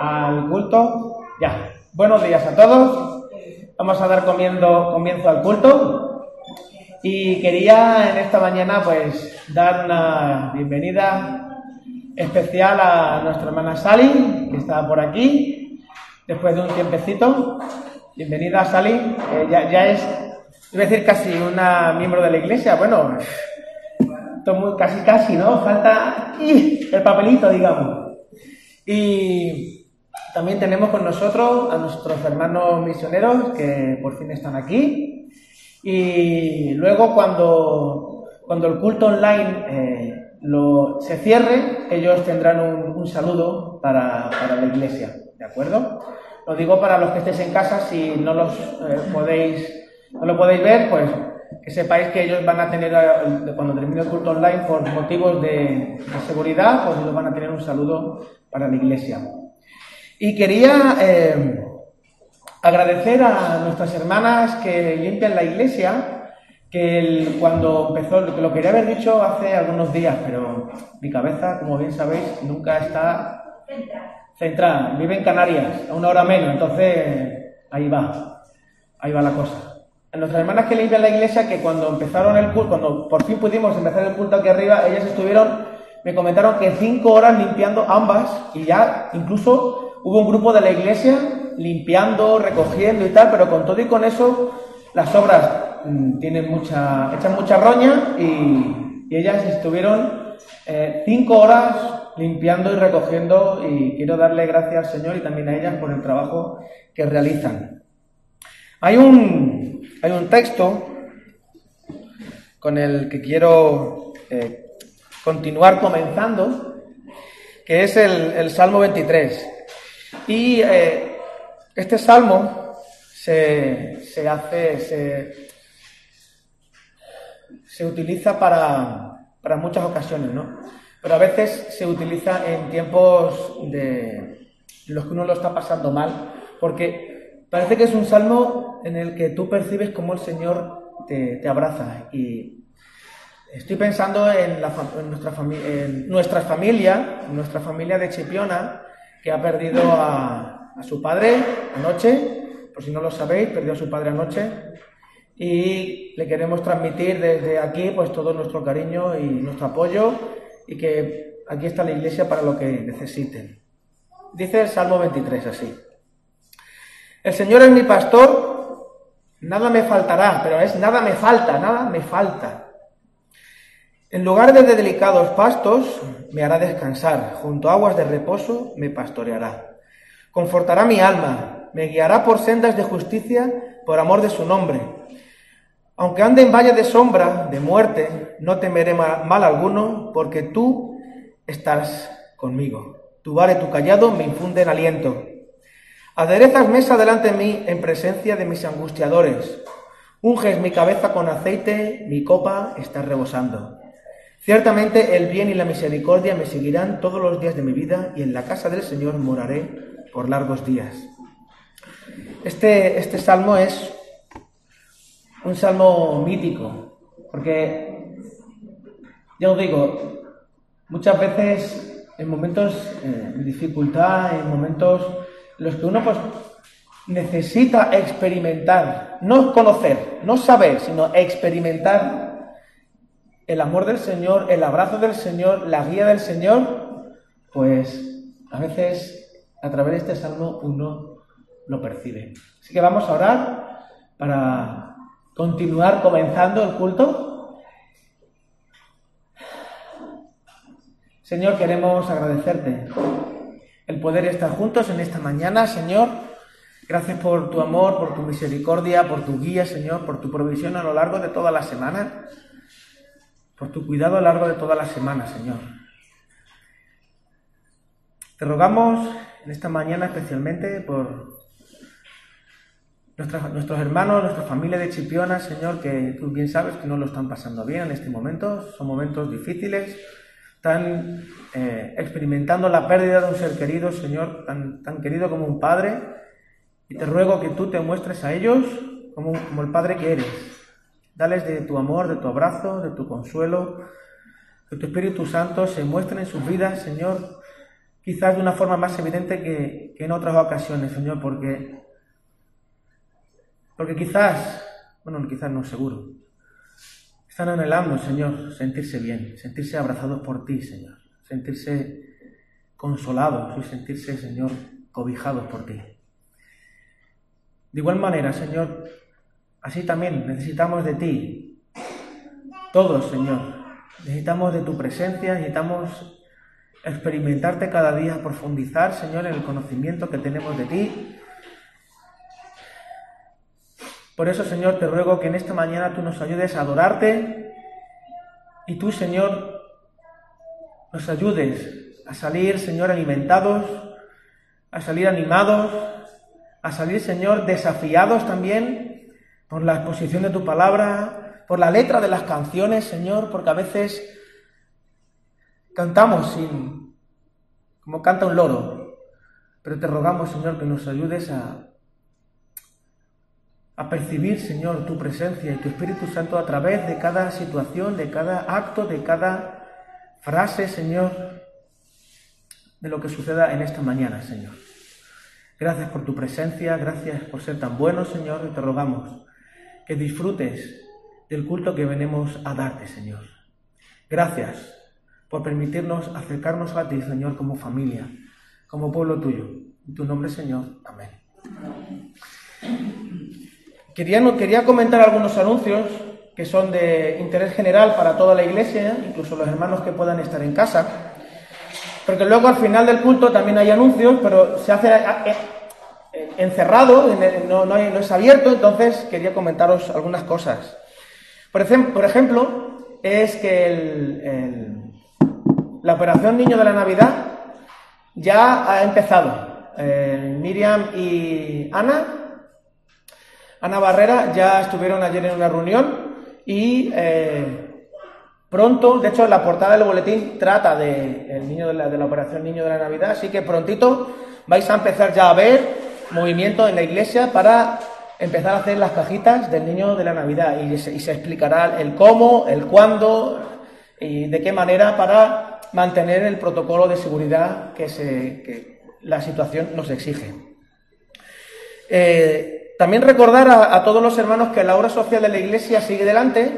al culto. Ya. Buenos días a todos. Vamos a dar comiendo, comienzo al culto. Y quería en esta mañana pues dar una bienvenida especial a nuestra hermana Sally, que está por aquí, después de un tiempecito. Bienvenida Sally, ya, ya, es, iba a decir casi una miembro de la iglesia, bueno, casi casi, ¿no? Falta el papelito, digamos. Y también tenemos con nosotros a nuestros hermanos misioneros que por fin están aquí. Y luego cuando, cuando el culto online eh, lo, se cierre, ellos tendrán un, saludo para, para, la iglesia, ¿de acuerdo? Lo digo para los que estéis en casa, si no los eh, podéis, no lo podéis ver, pues que sepáis que ellos van a tener, eh, cuando termine el culto online, por motivos de, seguridad, pues ellos van a tener un saludo para la iglesia. Y quería eh, agradecer a nuestras hermanas que limpian la iglesia, que cuando empezó, lo quería haber dicho hace algunos días, pero mi cabeza, como bien sabéis, nunca está centrada. Vive en Canarias, a una hora menos, entonces ahí va, ahí va la cosa nuestras hermanas que limpian la iglesia que cuando empezaron el culto, cuando por fin pudimos empezar el culto aquí arriba, ellas estuvieron, me comentaron que cinco horas limpiando ambas y ya incluso hubo un grupo de la iglesia limpiando, recogiendo y tal, pero con todo y con eso las obras mm, tienen mucha, echan mucha roña y, ellas estuvieron eh, cinco horas limpiando y recogiendo y quiero darle gracias al Señor y también a ellas por el trabajo que realizan. Hay un, hay un texto con el que quiero eh, continuar comenzando, que es el, Salmo 23. Y eh, este salmo se, hace, se, se utiliza para, para, muchas ocasiones, ¿no? Pero a veces se utiliza en tiempos de los que uno lo está pasando mal, porque Parece que es un salmo en el que tú percibes cómo el Señor te, abraza. Y estoy pensando en, nuestra, en nuestra familia, nuestra familia de Chipiona, que ha perdido a, su padre anoche, por si no lo sabéis, perdió a su padre anoche. Y le queremos transmitir desde aquí pues todo nuestro cariño y nuestro apoyo y que aquí está la iglesia para lo que necesiten. Dice el Salmo 23 así. El Señor es mi pastor, nada me faltará, pero es nada me falta, nada me falta. En lugar de delicados pastos me hará descansar, junto a aguas de reposo me pastoreará. Confortará mi alma, me guiará por sendas de justicia por amor de su nombre. Aunque ande en valle de sombra, de muerte, no temeré mal alguno, porque tú estás conmigo. Tu vara y tu callado me infunden aliento. Aderezas mesa delante de mí en presencia de mis angustiadores. Unges mi cabeza con aceite, mi copa está rebosando. Ciertamente el bien y la misericordia me seguirán todos los días de mi vida y en la casa del Señor moraré por largos días. Este, este salmo es un salmo mítico, porque, ya os digo, muchas veces en momentos eh, de dificultad, en momentos los que uno pues necesita experimentar, no conocer, no saber, sino experimentar el amor del Señor, el abrazo del Señor, la guía del Señor, pues a veces a través de este salmo uno lo percibe. Así que vamos a orar para continuar comenzando el culto. Señor, queremos agradecerte el poder estar juntos en esta mañana, Señor. Gracias por tu amor, por tu misericordia, por tu guía, Señor, por tu provisión a lo largo de toda la semana, por tu cuidado a lo largo de toda la semana, Señor. Te rogamos en esta mañana especialmente por nuestros hermanos, nuestra familia de Chipiona, Señor, que tú bien sabes que no lo están pasando bien en este momento, son momentos difíciles, están eh, experimentando la pérdida de un ser querido, Señor, tan, querido como un padre, y te ruego que tú te muestres a ellos como el padre que eres. Dales de tu amor, de tu abrazo, de tu consuelo, que tu Espíritu Santo se muestre en sus vidas, Señor, quizás de una forma más evidente que, en otras ocasiones, Señor, porque, porque quizás, bueno, quizás no, seguro, están anhelando, Señor, sentirse bien, sentirse abrazados por ti, Señor, sentirse consolados y sentirse, Señor, cobijados por ti. De igual manera, Señor, así también necesitamos de ti, todos, Señor, necesitamos de tu presencia, necesitamos experimentarte cada día, profundizar, Señor, en el conocimiento que tenemos de ti. Por eso, Señor, te ruego que en esta mañana tú nos ayudes a adorarte y tú, Señor, nos ayudes a salir, Señor, alimentados, a salir animados, a salir, Señor, desafiados también por la exposición de tu palabra, por la letra de las canciones, Señor, porque a veces Cantamos sin, como canta un loro, pero te rogamos, Señor, que nos ayudes a, a percibir, Señor, tu presencia y tu Espíritu Santo a través de cada situación, de cada acto, de cada frase, Señor, de lo que suceda en esta mañana, Señor. Gracias por tu presencia, gracias por ser tan bueno, Señor, y te rogamos que disfrutes del culto que venimos a darte, Señor. Gracias por permitirnos acercarnos a ti, Señor, como familia, como pueblo tuyo. En tu nombre, Señor. Amén. Quería, quería comentar algunos anuncios que son de interés general para toda la iglesia, incluso los hermanos que puedan estar en casa. Porque luego al final del culto también hay anuncios, pero se hace eh, encerrado, no, no, es abierto, entonces quería comentaros algunas cosas. Por, ejemplo, es que el la operación Niño de la Navidad ya ha empezado. Eh, Miriam y Ana, Ana Barrera, ya estuvieron ayer en una reunión y eh, pronto, de hecho, la portada del boletín trata de, niño de, la, operación Niño de la Navidad, así que prontito vais a empezar ya a ver movimiento en la iglesia para empezar a hacer las cajitas del niño de la Navidad y se, explicará el cómo, el cuándo y de qué manera para mantener el protocolo de seguridad que, se, la situación nos exige. Eh, también recordar a, todos los hermanos que la obra social de la Iglesia sigue delante,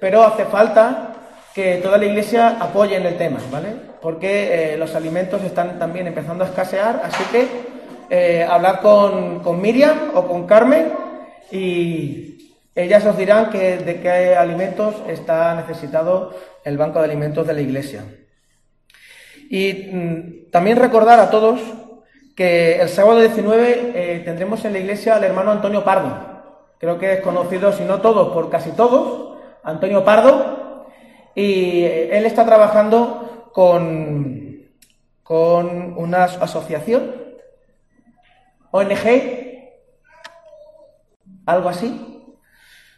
pero hace falta que toda la Iglesia apoye en el tema, ¿vale? Porque eh, los alimentos están también empezando a escasear, así que eh, hablar con, con, Miriam o con Carmen y ellas os dirán que, de qué alimentos está necesitado el banco de alimentos de la Iglesia. Y mm, también recordar a todos que el sábado 19 eh, tendremos en la iglesia al hermano Antonio Pardo. Creo que es conocido, si no todos, por casi todos, Antonio Pardo. Y eh, él está trabajando con, con una asociación, ONG, algo así,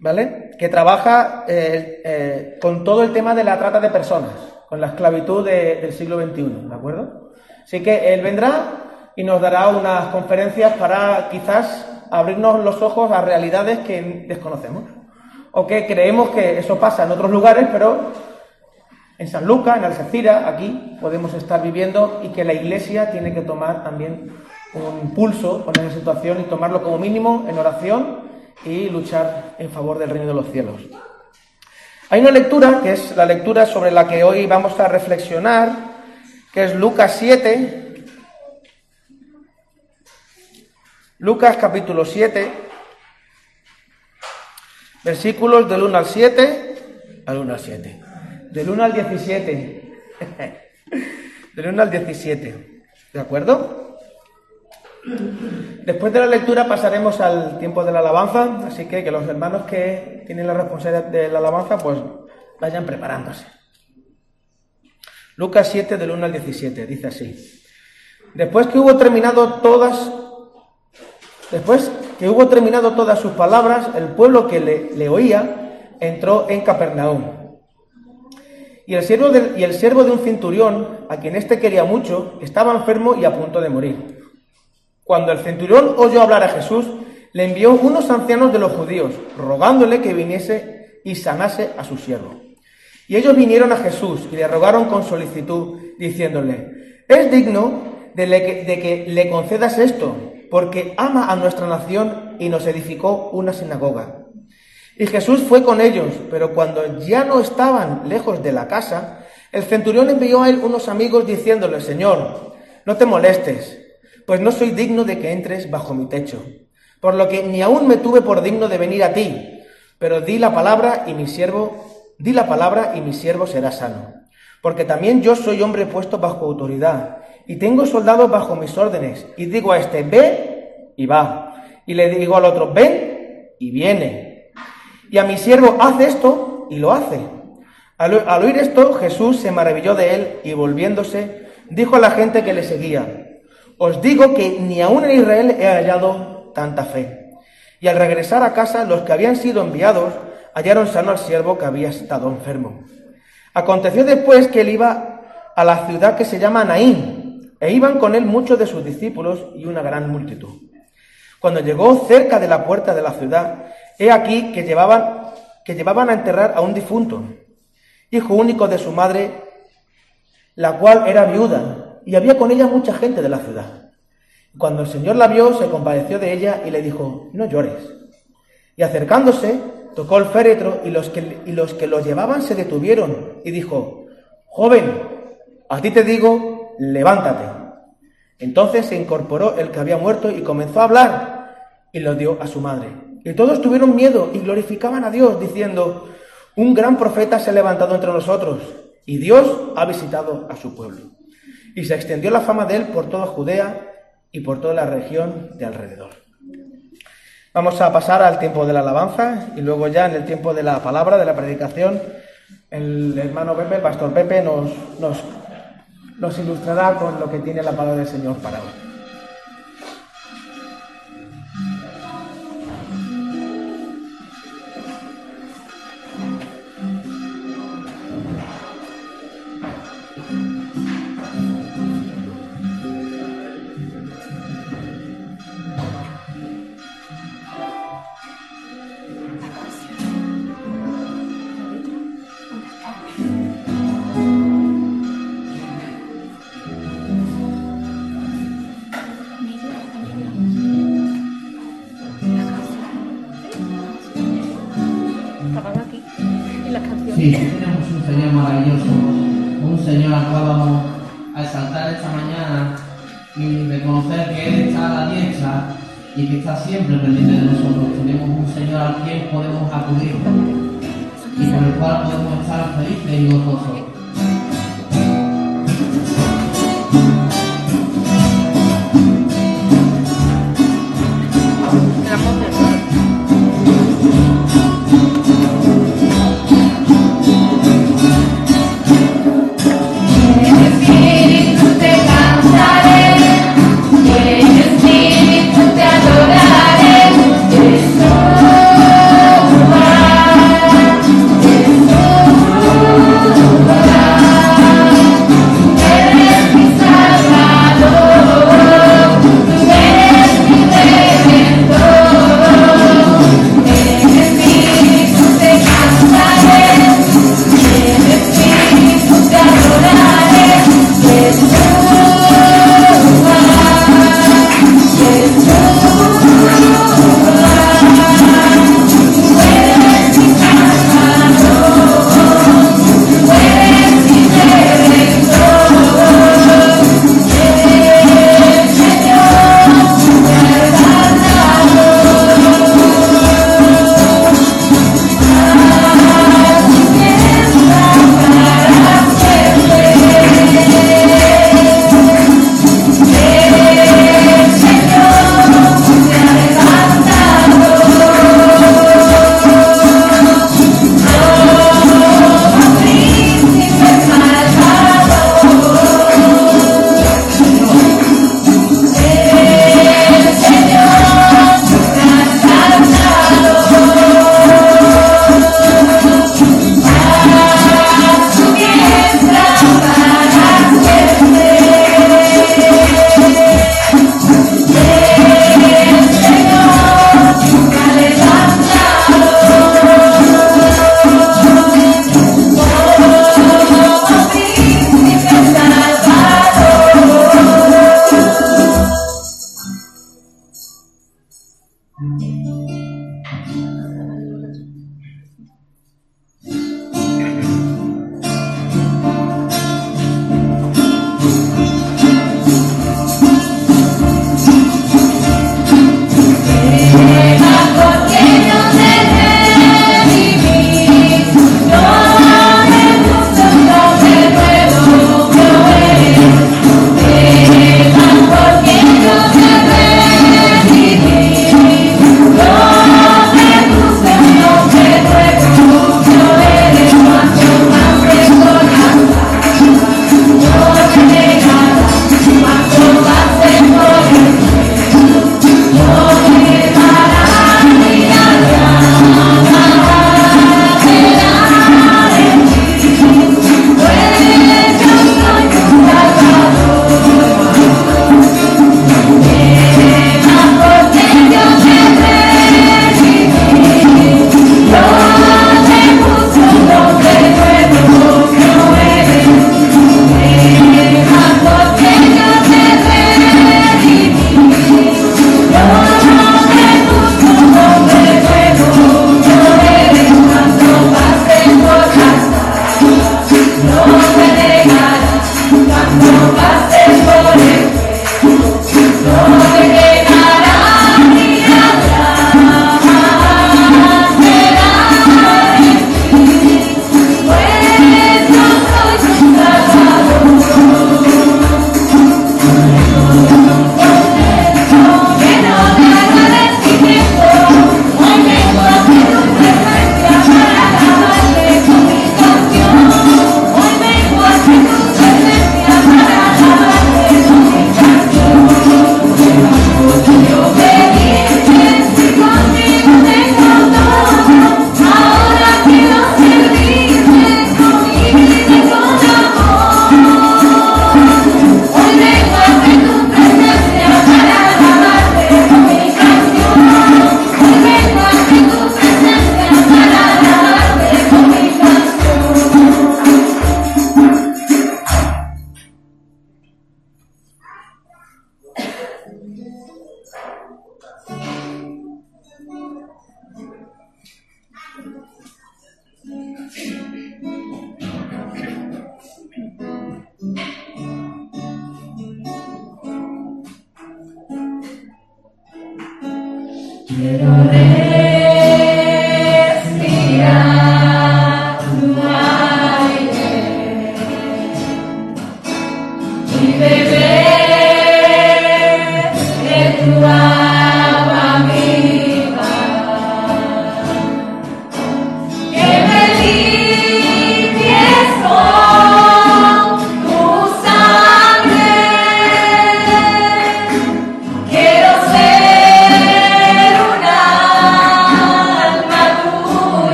¿vale? Que trabaja eh, con todo el tema de la trata de personas con la esclavitud del siglo XXI, ¿de acuerdo? Así que él vendrá y nos dará unas conferencias para quizás abrirnos los ojos a realidades que desconocemos o que creemos que eso pasa en otros lugares, pero en San Lucas, en Algeciras, aquí podemos estar viviendo y que la Iglesia tiene que tomar también un pulso con esa situación y tomarlo como mínimo en oración y luchar en favor del reino de los cielos. Hay una lectura, que es la lectura sobre la que hoy vamos a reflexionar, que es Lucas 7. Lucas capítulo 7, versículos del 1 al 7, al 1 al 7, del 1 al 17, del 1 al 17, ¿de acuerdo? Después de la lectura pasaremos al tiempo de la alabanza, así que que los hermanos que tienen la responsabilidad de la alabanza pues vayan preparándose. Lucas 7 del 1 al 17 dice así. Después que hubo terminado todas después que hubo terminado todas sus palabras, el pueblo que le, oía entró en Capernaum. Y el, siervo y el siervo de un cinturión, a quien éste quería mucho, estaba enfermo y a punto de morir. Cuando el centurión oyó hablar a Jesús, le envió unos ancianos de los judíos, rogándole que viniese y sanase a su siervo. Y ellos vinieron a Jesús y le rogaron con solicitud, diciéndole, Es digno de, que le concedas esto, porque ama a nuestra nación y nos edificó una sinagoga. Y Jesús fue con ellos, pero cuando ya no estaban lejos de la casa, el centurión envió a él unos amigos diciéndole, Señor, no te molestes, pues no soy digno de que entres bajo mi techo, por lo que ni aún me tuve por digno de venir a ti, pero di la palabra y mi siervo, di la palabra y mi siervo será sano. Porque también yo soy hombre puesto bajo autoridad, y tengo soldados bajo mis órdenes, y digo a este, ve y va, y le digo al otro, ven y viene. Y a mi siervo, haz esto, y lo hace. Al, al oír esto, Jesús se maravilló de él, y volviéndose, dijo a la gente que le seguía, os digo que ni aún en Israel he hallado tanta fe. Y al regresar a casa, los que habían sido enviados hallaron sano al siervo que había estado enfermo. Aconteció después que él iba a la ciudad que se llama Naín, e iban con él muchos de sus discípulos y una gran multitud. Cuando llegó cerca de la puerta de la ciudad, he aquí que llevaban, que llevaban a enterrar a un difunto, hijo único de su madre, la cual era viuda, y había con ella mucha gente de la ciudad. Cuando el Señor la vio, se compadeció de ella y le dijo, no llores. Y acercándose, tocó el féretro y los que, los, que lo llevaban se detuvieron y dijo, joven, a ti te digo, levántate. Entonces se incorporó el que había muerto y comenzó a hablar y lo dio a su madre. Y todos tuvieron miedo y glorificaban a Dios, diciendo, un gran profeta se ha levantado entre nosotros y Dios ha visitado a su pueblo y se extendió la fama de él por toda Judea y por toda la región de alrededor. Vamos a pasar al tiempo de la alabanza y luego ya en el tiempo de la palabra, de la predicación, el hermano Pepe, el pastor Pepe, nos, nos, ilustrará con lo que tiene la palabra del Señor para hoy. Podemos estar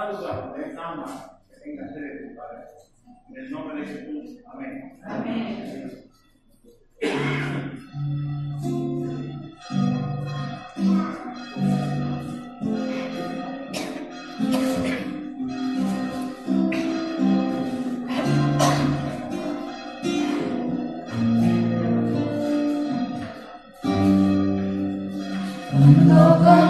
causa de ama, que tenga sed de tu Padre. En el nombre de Jesús. Amén. Amén. No, no.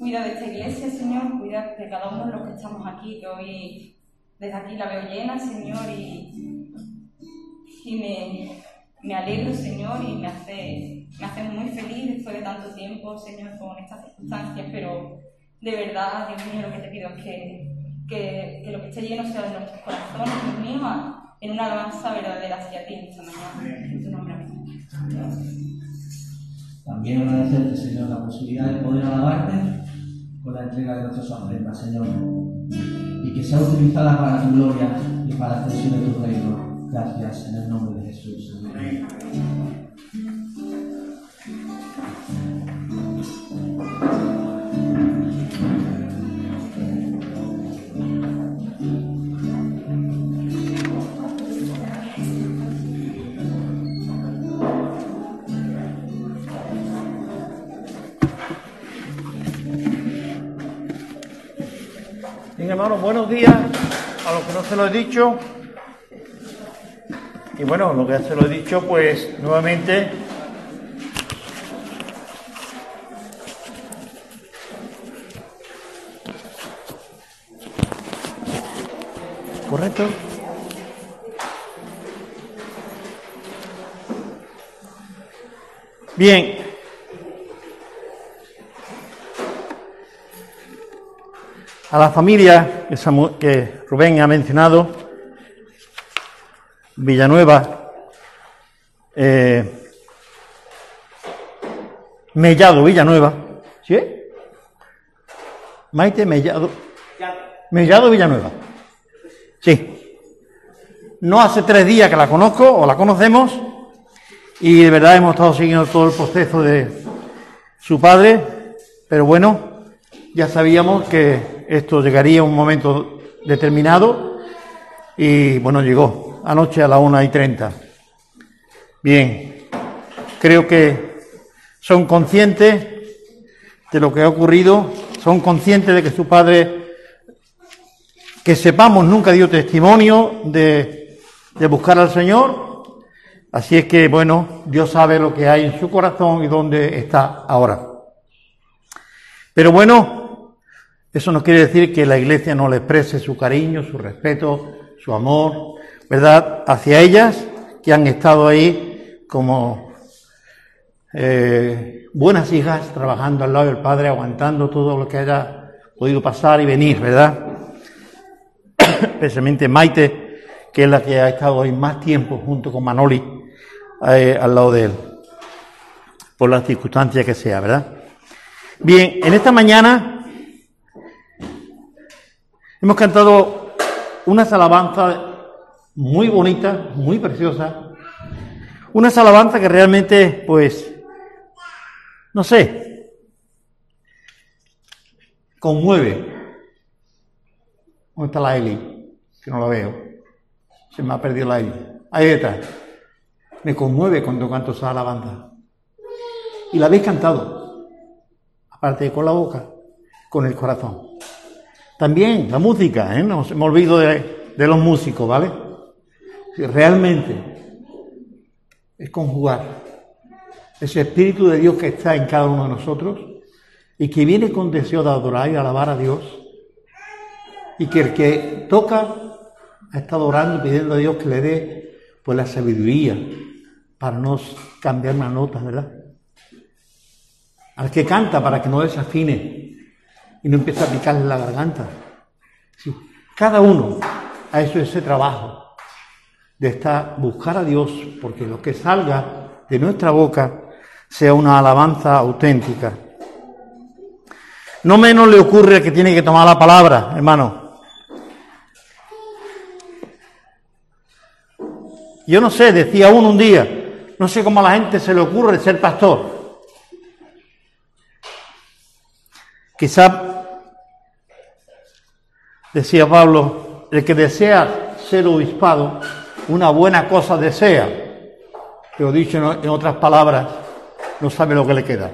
Cuida de esta iglesia, Señor, cuida de cada uno de los que estamos aquí, que hoy desde aquí la veo llena, Señor, y, y me, me alegro, Señor, y me hace, me hace muy feliz después de tanto tiempo, Señor, con estas circunstancias, pero de verdad, Dios mío, lo que te pido es que que, que, lo que esté lleno sea de nuestros corazones, Dios mío, en una alabanza verdadera hacia ti en esta mañana. En tu nombre, También agradecerte, Señor, la posibilidad de poder alabarte la entrega de nuestras ofrendas, Señor, y que sea utilizada para tu gloria y para la extensión de tu reino. Gracias en el nombre de buenos días a los que no se lo he dicho. Y bueno, lo que ya se lo he dicho, pues nuevamente ¿Correcto? Bien, A la familia que Rubén ha mencionado, Villanueva, eh, Mellado Villanueva, ¿sí? Maite Mellado, Mellado Villanueva, sí. No hace tres días que la conozco o la conocemos y de verdad hemos estado siguiendo todo el proceso de su padre, pero bueno, ya sabíamos que esto llegaría a un momento determinado y bueno, llegó anoche a las una y treinta. Bien, creo que son conscientes de lo que ha ocurrido, son conscientes de que su padre, que sepamos, nunca dio testimonio de, de buscar al Señor. Así es que, bueno, Dios sabe lo que hay en su corazón y dónde está ahora. Pero bueno, eso no quiere decir que la Iglesia no le exprese su cariño, su respeto, su amor, ¿verdad?, hacia ellas que han estado ahí como eh, buenas hijas trabajando al lado del padre, aguantando todo lo que haya podido pasar y venir, ¿verdad? Especialmente Maite, que es la que ha estado hoy más tiempo junto con Manoli eh, al lado de él, por las circunstancias que sea, ¿verdad? Bien, en esta mañana hemos cantado unas alabanzas muy bonitas, muy preciosas, unas alabanzas que realmente, pues, no sé, conmueve. ¿Dónde está la Eli? Que no la veo. Se me ha perdido la Eli. Ahí está. Me conmueve cuando canto esa alabanza. Y la habéis cantado. Aparte de con la boca, con el corazón. También la música, ¿eh? No me olvido de, los músicos, ¿vale? Realmente es conjugar ese Espíritu de Dios que está en cada uno de nosotros y que viene con deseo de adorar y alabar a Dios y que el que toca ha estado orando pidiendo a Dios que le dé pues la sabiduría para no cambiar una nota, ¿verdad? Al que canta para que no desafine y no empiece a picarle la garganta. Cada uno ha hecho ese trabajo de estar, buscar a Dios, porque lo que salga de nuestra boca sea una alabanza auténtica. No menos le ocurre que tiene que tomar la palabra, hermano. Yo no sé, decía uno un día, no sé cómo a la gente se le ocurre ser pastor. Quizá, decía Pablo, el que desea ser obispado, una buena cosa desea. Pero dicho en otras palabras, no sabe lo que le queda.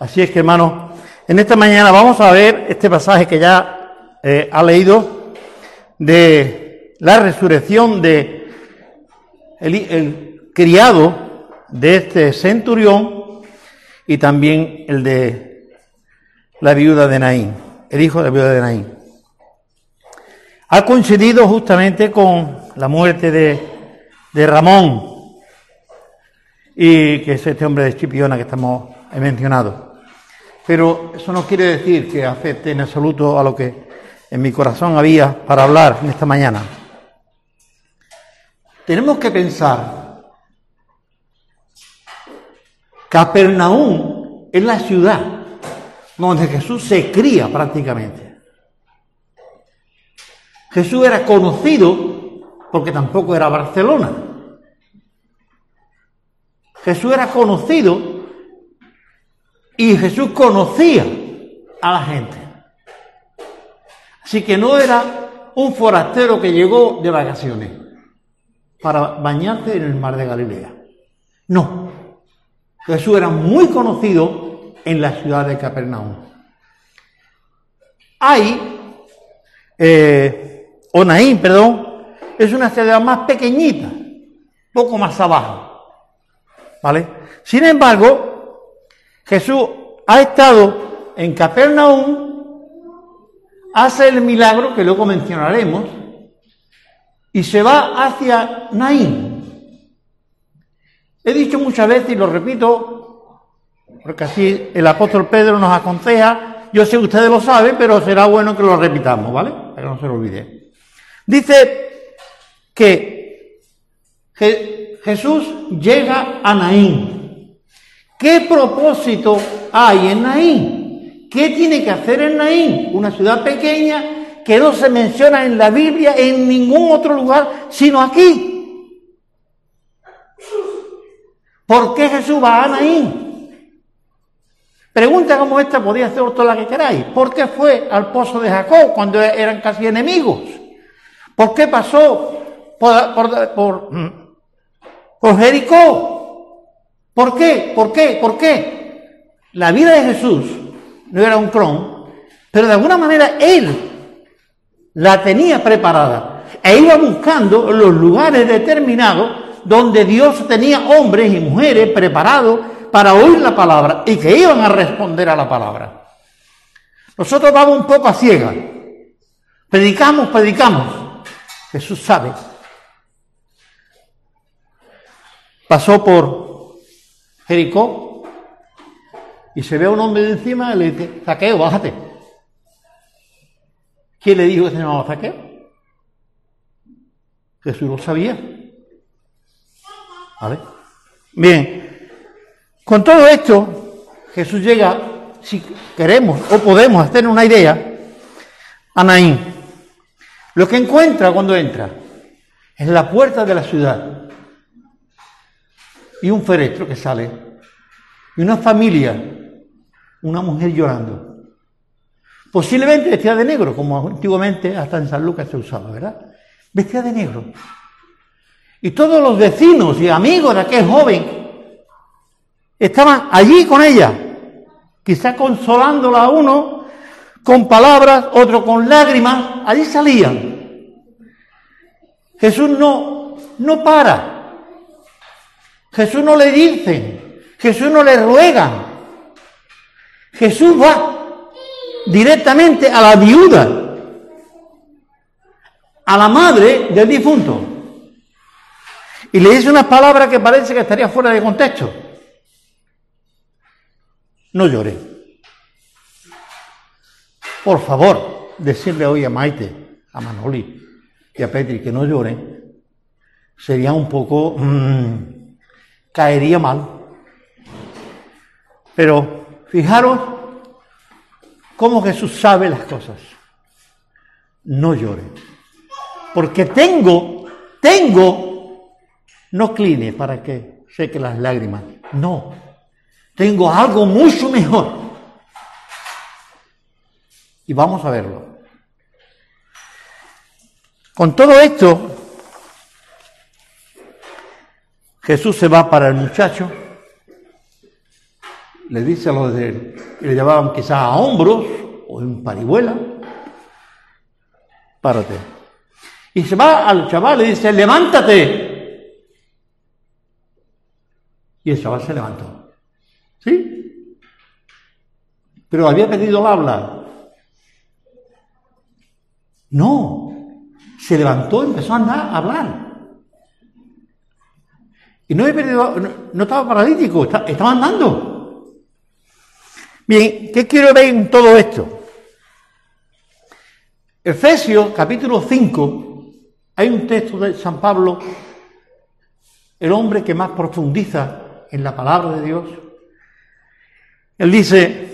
Así es que, hermano, en esta mañana vamos a ver este pasaje que ya eh, ha leído de la resurrección de el, criado de este centurión y también el de la viuda de Naín, el hijo de la viuda de Naín. Ha coincidido justamente con la muerte de, Ramón, y que es este hombre de Escipiona que estamos he mencionado. Pero eso no quiere decir que afecte en absoluto a lo que en mi corazón había para hablar en esta mañana. Tenemos que pensar, Capernaum es la ciudad donde Jesús se cría prácticamente. Jesús era conocido porque tampoco era Barcelona. Jesús era conocido y Jesús conocía a la gente. Así que no era un forastero que llegó de vacaciones para bañarse en el mar de Galilea. No. Jesús era muy conocido en la ciudad de Capernaum. Hay, eh, Onaín, perdón, es una ciudad más pequeñita, poco más abajo. ¿Vale? Sin embargo, Jesús ha estado en Capernaum, hace el milagro que luego mencionaremos, y se va hacia Naín. He dicho muchas veces y lo repito, porque así el apóstol Pedro nos aconseja, yo sé que ustedes lo saben, pero será bueno que lo repitamos, ¿vale? Para que no se lo olvide. Dice que Jesús llega a Naín. ¿Qué propósito hay en Naín? ¿Qué tiene que hacer en Naín? Una ciudad pequeña que no se menciona en la Biblia en ningún otro lugar, sino aquí. ¿Por qué Jesús va a Naín? Pregunta como esta podía hacer toda la que queráis. ¿Por qué fue al pozo de Jacob cuando eran casi enemigos? ¿Por qué pasó por, por, por, Jericó? ¿Por qué? ¿Por qué? ¿Por qué? La vida de Jesús no era un clon, pero de alguna manera él la tenía preparada e iba buscando los lugares determinados donde Dios tenía hombres y mujeres preparados para oír la palabra y que iban a responder a la palabra. Nosotros vamos un poco a ciegas. Predicamos, predicamos. Jesús sabe. Pasó por Jericó y se ve a un hombre de encima y le dice, Zaqueo, bájate. ¿Quién le dijo que se llamaba Zaqueo? Jesús lo sabía. ¿Vale? Bien, con todo esto, Jesús llega, si queremos o podemos hacer una idea, a Naín. Lo que encuentra cuando entra es la puerta de la ciudad y un féretro que sale y una familia, una mujer llorando. Posiblemente vestida de negro, como antiguamente hasta en San Lucas se usaba, ¿verdad? Vestida de negro. Y todos los vecinos y amigos de aquel joven estaban allí con ella, quizá consolándola a uno con palabras, otro con lágrimas, allí salían. Jesús no, no para. Jesús no le dice, Jesús no le ruega. Jesús va directamente a la viuda, a la madre del difunto. Y le dice unas palabras que parece que estaría fuera de contexto. No llore. Por favor, decirle hoy a Maite, a Manoli y a Petri que no lloren, sería un poco... Mm, caería mal. Pero fijaros cómo Jesús sabe las cosas. No llore. Porque tengo, tengo no cline para que seque las lágrimas. No. Tengo algo mucho mejor. Y vamos a verlo. Con todo esto, Jesús se va para el muchacho, le dice a los de que le llevaban quizás a hombros o en parihuela, párate. Y se va al chaval le dice, levántate. Y el chaval se levantó. ¿Sí? Pero había pedido el habla. No. Se levantó y empezó a andar, a hablar. Y no, he perdido, no, estaba paralítico, estaba andando. Bien, ¿qué quiero ver en todo esto? Efesios capítulo 5, hay un texto de San Pablo, el hombre que más profundiza en la palabra de Dios. Él dice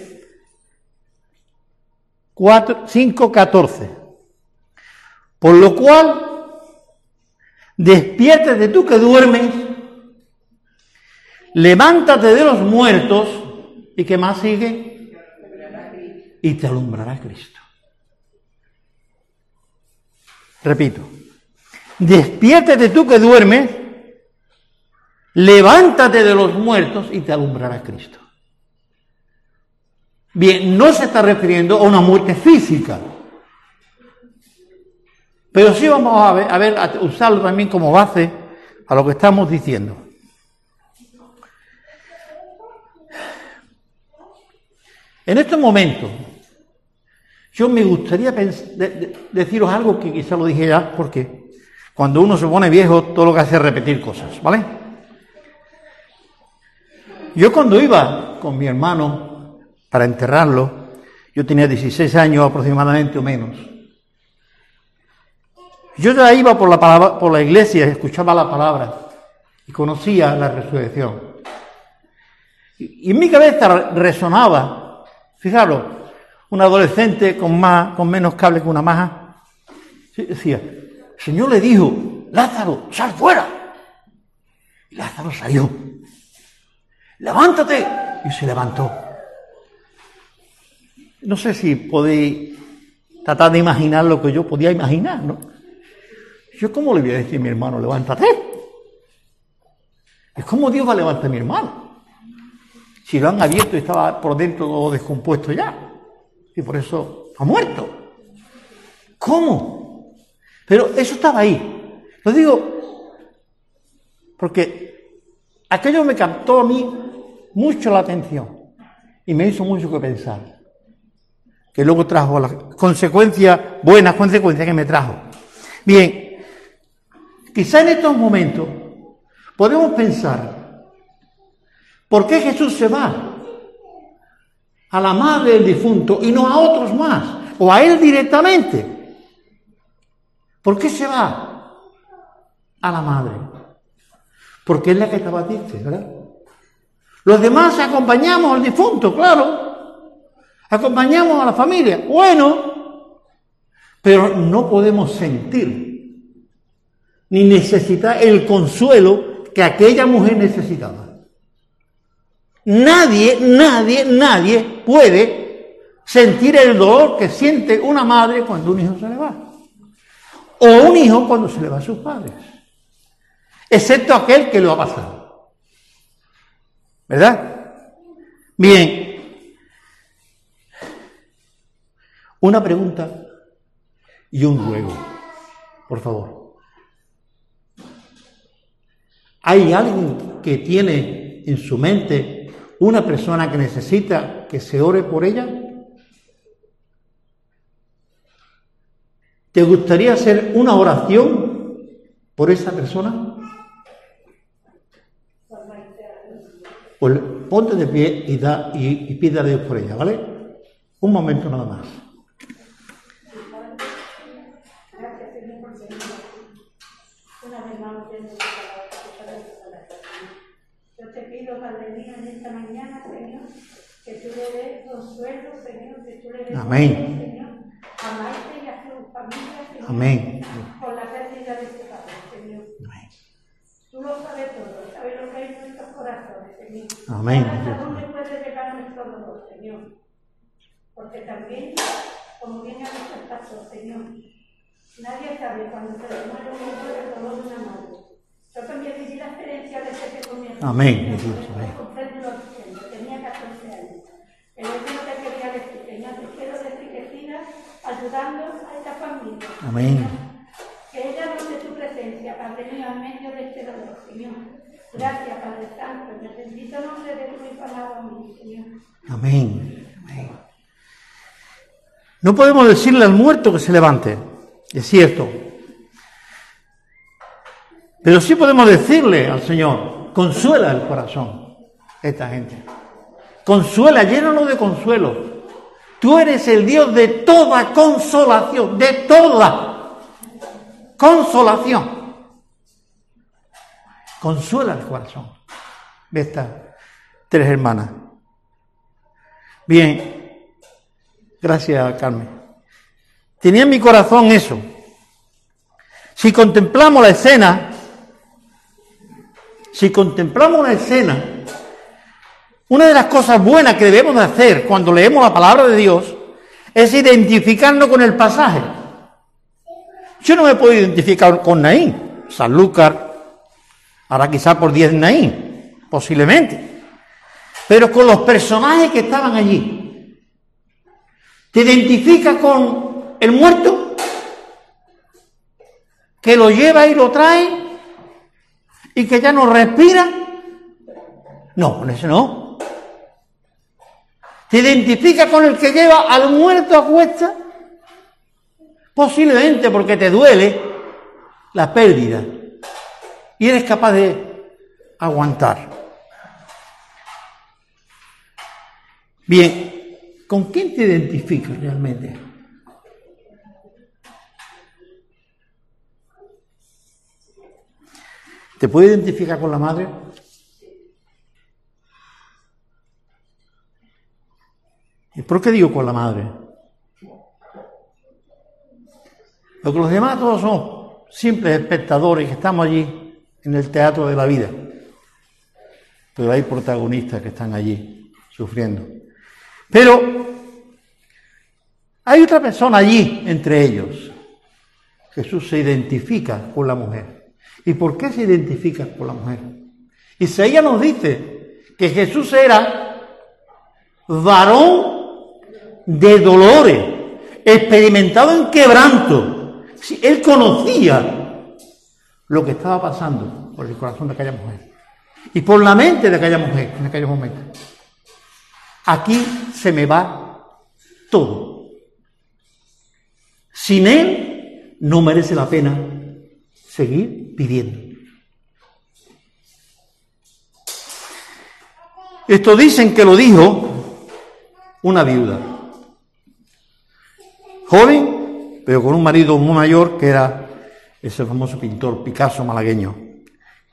5.14, por lo cual, despiértate tú que duermes, levántate de los muertos, y que más sigue, y te alumbrará Cristo. Repito, despiértate tú que duermes, levántate de los muertos y te alumbrará Cristo. Bien, no se está refiriendo a una muerte física, pero sí vamos a ver, a, usarlo también como base a lo que estamos diciendo. En estos momentos, yo me gustaría deciros algo que quizá lo dije ya, porque cuando uno se pone viejo, todo lo que hace es repetir cosas, ¿vale? Yo cuando iba con mi hermano para enterrarlo, yo tenía 16 años aproximadamente o menos. Yo ya iba por la, palabra, por la iglesia, escuchaba la palabra y conocía la resurrección. Y, en mi cabeza resonaba, fijaros, un adolescente con, más, con menos cable que una maja, decía, Señor le dijo, Lázaro, sal fuera. Y Lázaro salió. Levántate. Y se levantó. No sé si podéis tratar de imaginar lo que yo podía imaginar, ¿no? Yo, ¿cómo le voy a decir a mi hermano, levántate? Es como Dios va a levantar a mi hermano. Si lo han abierto y estaba por dentro descompuesto ya. Y por eso ha muerto. ¿Cómo? Pero eso estaba ahí. Lo digo porque aquello me captó a mí mucho la atención y me hizo mucho que pensar. Que luego trajo las consecuencias, buenas consecuencias que me trajo. Bien, quizá en estos momentos podemos pensar, ¿por qué Jesús se va? A la madre del difunto y no a otros más, o a él directamente. ¿Por qué se va a la madre? Porque es la que estaba triste, ¿verdad? Los demás acompañamos al difunto, claro. Acompañamos a la familia, bueno, pero no podemos sentir ni necesitar el consuelo que aquella mujer necesitaba. Nadie, nadie, nadie puede sentir el dolor que siente una madre cuando un hijo se le va. O un hijo cuando se le va a sus padres. Excepto aquel que lo ha pasado. ¿Verdad? Bien, Una pregunta y un ruego, por favor. ¿Hay alguien que tiene en su mente una persona que necesita que se ore por ella? ¿Te gustaría hacer una oración por esa persona? Pues ponte de pie y, da, y, y pide a Dios por ella, ¿vale? Un momento nada más. Amén. Señor, a y a su familia, Señor, Amén. Por la pérdida de este Padre, Señor. Amén. Tú lo sabes todo, sabes lo que hay en nuestros corazones, Señor. Amén. ¿Hasta dónde puede llegar nuestro dolor, Señor? Porque también, como bien ha dicho el pastor, Señor, nadie sabe cuando se le muere un dolor de una madre. Yo también viví la experiencia de ese que comienza. Amén. Amén. Tenía 14 años. Pero eso no te quería decir, Señor, te quiero decir que sigas ayudando a esta familia. Amén. Que ella note tu presencia, Padre mío, en medio de este dolor, Señor. Gracias, Padre Santo, en el bendito nombre de tu palabra, mi Señor. Amén. Amén. No podemos decirle al muerto que se levante, es cierto. Pero sí podemos decirle al Señor, consuela el corazón esta gente. Consuela, llénanos de consuelo. Tú eres el Dios de toda consolación, de toda consolación. Consuela el corazón de estas tres hermanas. Bien, gracias Carmen. Tenía en mi corazón eso. Si contemplamos la escena, si contemplamos la escena, una de las cosas buenas que debemos de hacer cuando leemos la palabra de Dios es identificarnos con el pasaje. Yo no me puedo identificar con Naín, Sanlúcar, ahora quizá por 10 Naín, posiblemente, pero con los personajes que estaban allí. ¿Te identificas con el muerto? Que lo lleva y lo trae y que ya no respira. No, ese no. ¿Te identifica con el que lleva al muerto a cuesta? Posiblemente porque te duele la pérdida y eres capaz de aguantar. Bien, ¿con quién te identificas realmente? ¿Te puede identificar con la madre? ¿Y por qué digo con la madre? Porque los demás todos son simples espectadores que estamos allí en el teatro de la vida. Pero hay protagonistas que están allí sufriendo. Pero hay otra persona allí entre ellos. Jesús se identifica con la mujer. ¿Y por qué se identifica con la mujer? Isaías nos dice que Jesús era varón de dolores, experimentado en quebranto. Él conocía lo que estaba pasando por el corazón de aquella mujer y por la mente de aquella mujer en aquellos momentos. Aquí se me va todo. Sin Él no merece la pena seguir viviendo. Esto dicen que lo dijo una viuda joven, pero con un marido muy mayor que era ese famoso pintor Picasso malagueño.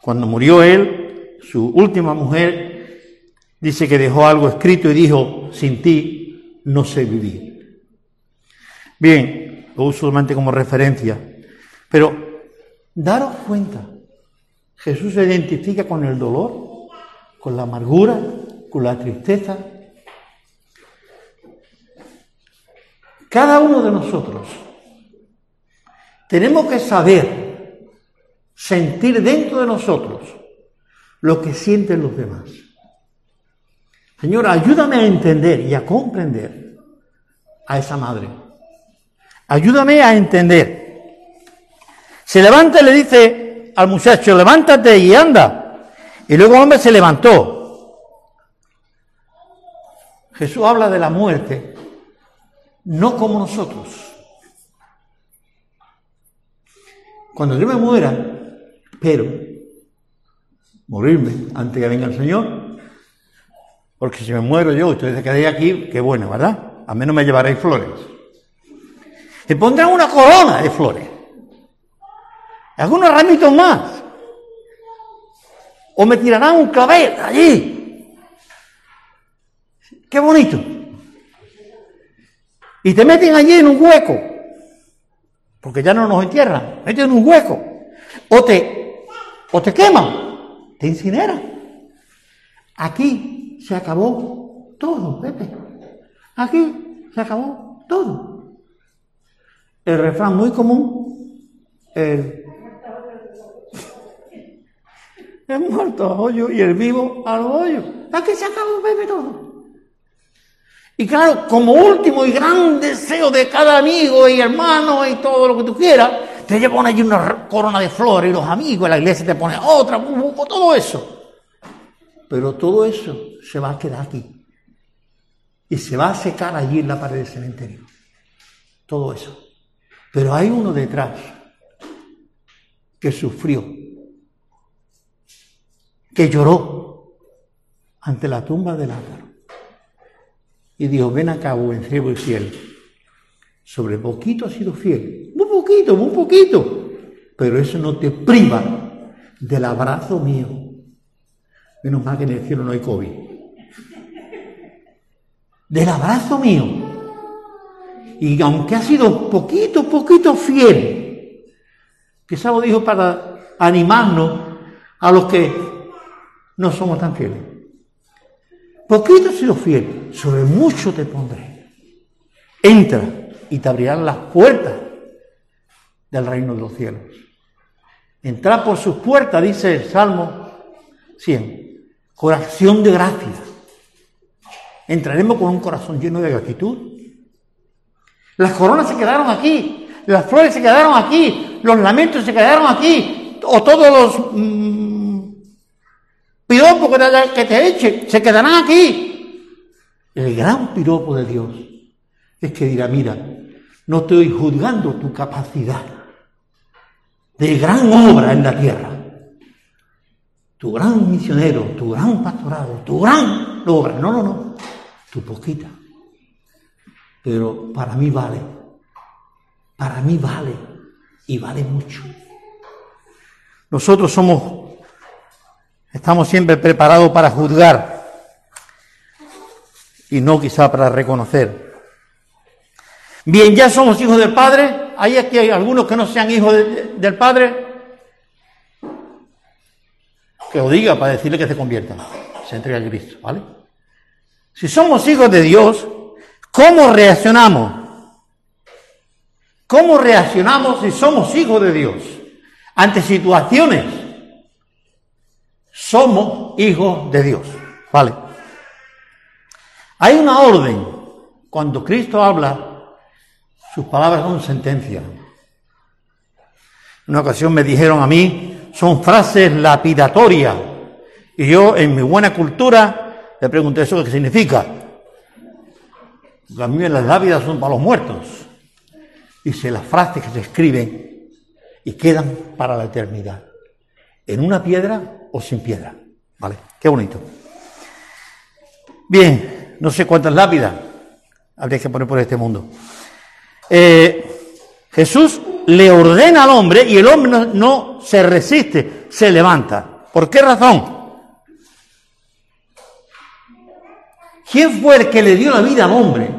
Cuando murió él, su última mujer dice que dejó algo escrito y dijo, sin ti no sé vivir. Bien, lo uso solamente como referencia, pero daros cuenta, Jesús se identifica con el dolor, con la amargura, con la tristeza, Cada uno de nosotros tenemos que saber sentir dentro de nosotros lo que sienten los demás. Señor, ayúdame a entender y a comprender a esa madre. Ayúdame a entender. Se levanta y le dice al muchacho, levántate y anda. Y luego el hombre se levantó. Jesús habla de la muerte no como nosotros. Cuando yo me muera, pero morirme antes que venga el Señor, porque si me muero yo ustedes se aquí, qué bueno, ¿verdad? A menos me llevaréis flores. Me pondrán una corona de flores. Algunos ramitos más. O me tirarán un clavel allí. Qué bonito y te meten allí en un hueco, porque ya no nos entierran, meten en un hueco, o te, o te queman, te incineran. Aquí se acabó todo, Pepe. Aquí se acabó todo. El refrán muy común, el, el muerto a hoyo y el vivo al hoyo. Aquí se acabó, Pepe, todo. Y claro, como último y gran deseo de cada amigo y hermano y todo lo que tú quieras, te llevan allí una corona de flores y los amigos, la iglesia te pone otra, todo eso. Pero todo eso se va a quedar aquí. Y se va a secar allí en la pared del cementerio. Todo eso. Pero hay uno detrás que sufrió, que lloró ante la tumba de Lázaro y dijo, ven acá, buen siervo y fiel. Sobre poquito has sido fiel. Muy poquito, muy poquito. Pero eso no te priva del abrazo mío. Menos mal que en el cielo no hay COVID. Del abrazo mío. Y aunque ha sido poquito, poquito fiel, quizá lo dijo para animarnos a los que no somos tan fieles. Poquito he sido fiel, sobre mucho te pondré. Entra y te abrirán las puertas del reino de los cielos. Entra por sus puertas, dice el Salmo 100, corazón de gracia. Entraremos con un corazón lleno de gratitud. Las coronas se quedaron aquí, las flores se quedaron aquí, los lamentos se quedaron aquí, o todos los mm, piropo que te eche, se quedarán aquí. El gran piropo de Dios es que dirá, mira, no estoy juzgando tu capacidad de gran obra en la tierra. Tu gran misionero, tu gran pastorado, tu gran obra. No, no, no. tu poquita. Pero para mí vale. Para mí vale. Y vale mucho. Nosotros somos, estamos siempre preparados para juzgar y no quizá para reconocer. Bien, ya somos hijos del Padre. Hay aquí hay algunos que no sean hijos del Padre. Que lo diga para decirle que se conviertan, se entrega a Cristo, ¿vale? Si somos hijos de Dios, ¿cómo reaccionamos? ¿Cómo reaccionamos si somos hijos de Dios? Ante situaciones. Somos hijos de Dios, ¿vale? Hay una orden. Cuando Cristo habla, sus palabras son sentencias. En una ocasión me dijeron a mí, son frases lapidatorias. Y yo, en mi buena cultura, le pregunté eso qué significa. A mí las lápidas son para los muertos. Dice las frases que se escriben y quedan para la eternidad. En una piedra o sin piedra. ¿Vale? Qué bonito. Bien, no sé cuántas lápidas habría que poner por este mundo. Eh, Jesús le ordena al hombre y el hombre no, no se resiste, se levanta. ¿Por qué razón? ¿Quién fue el que le dio la vida al hombre?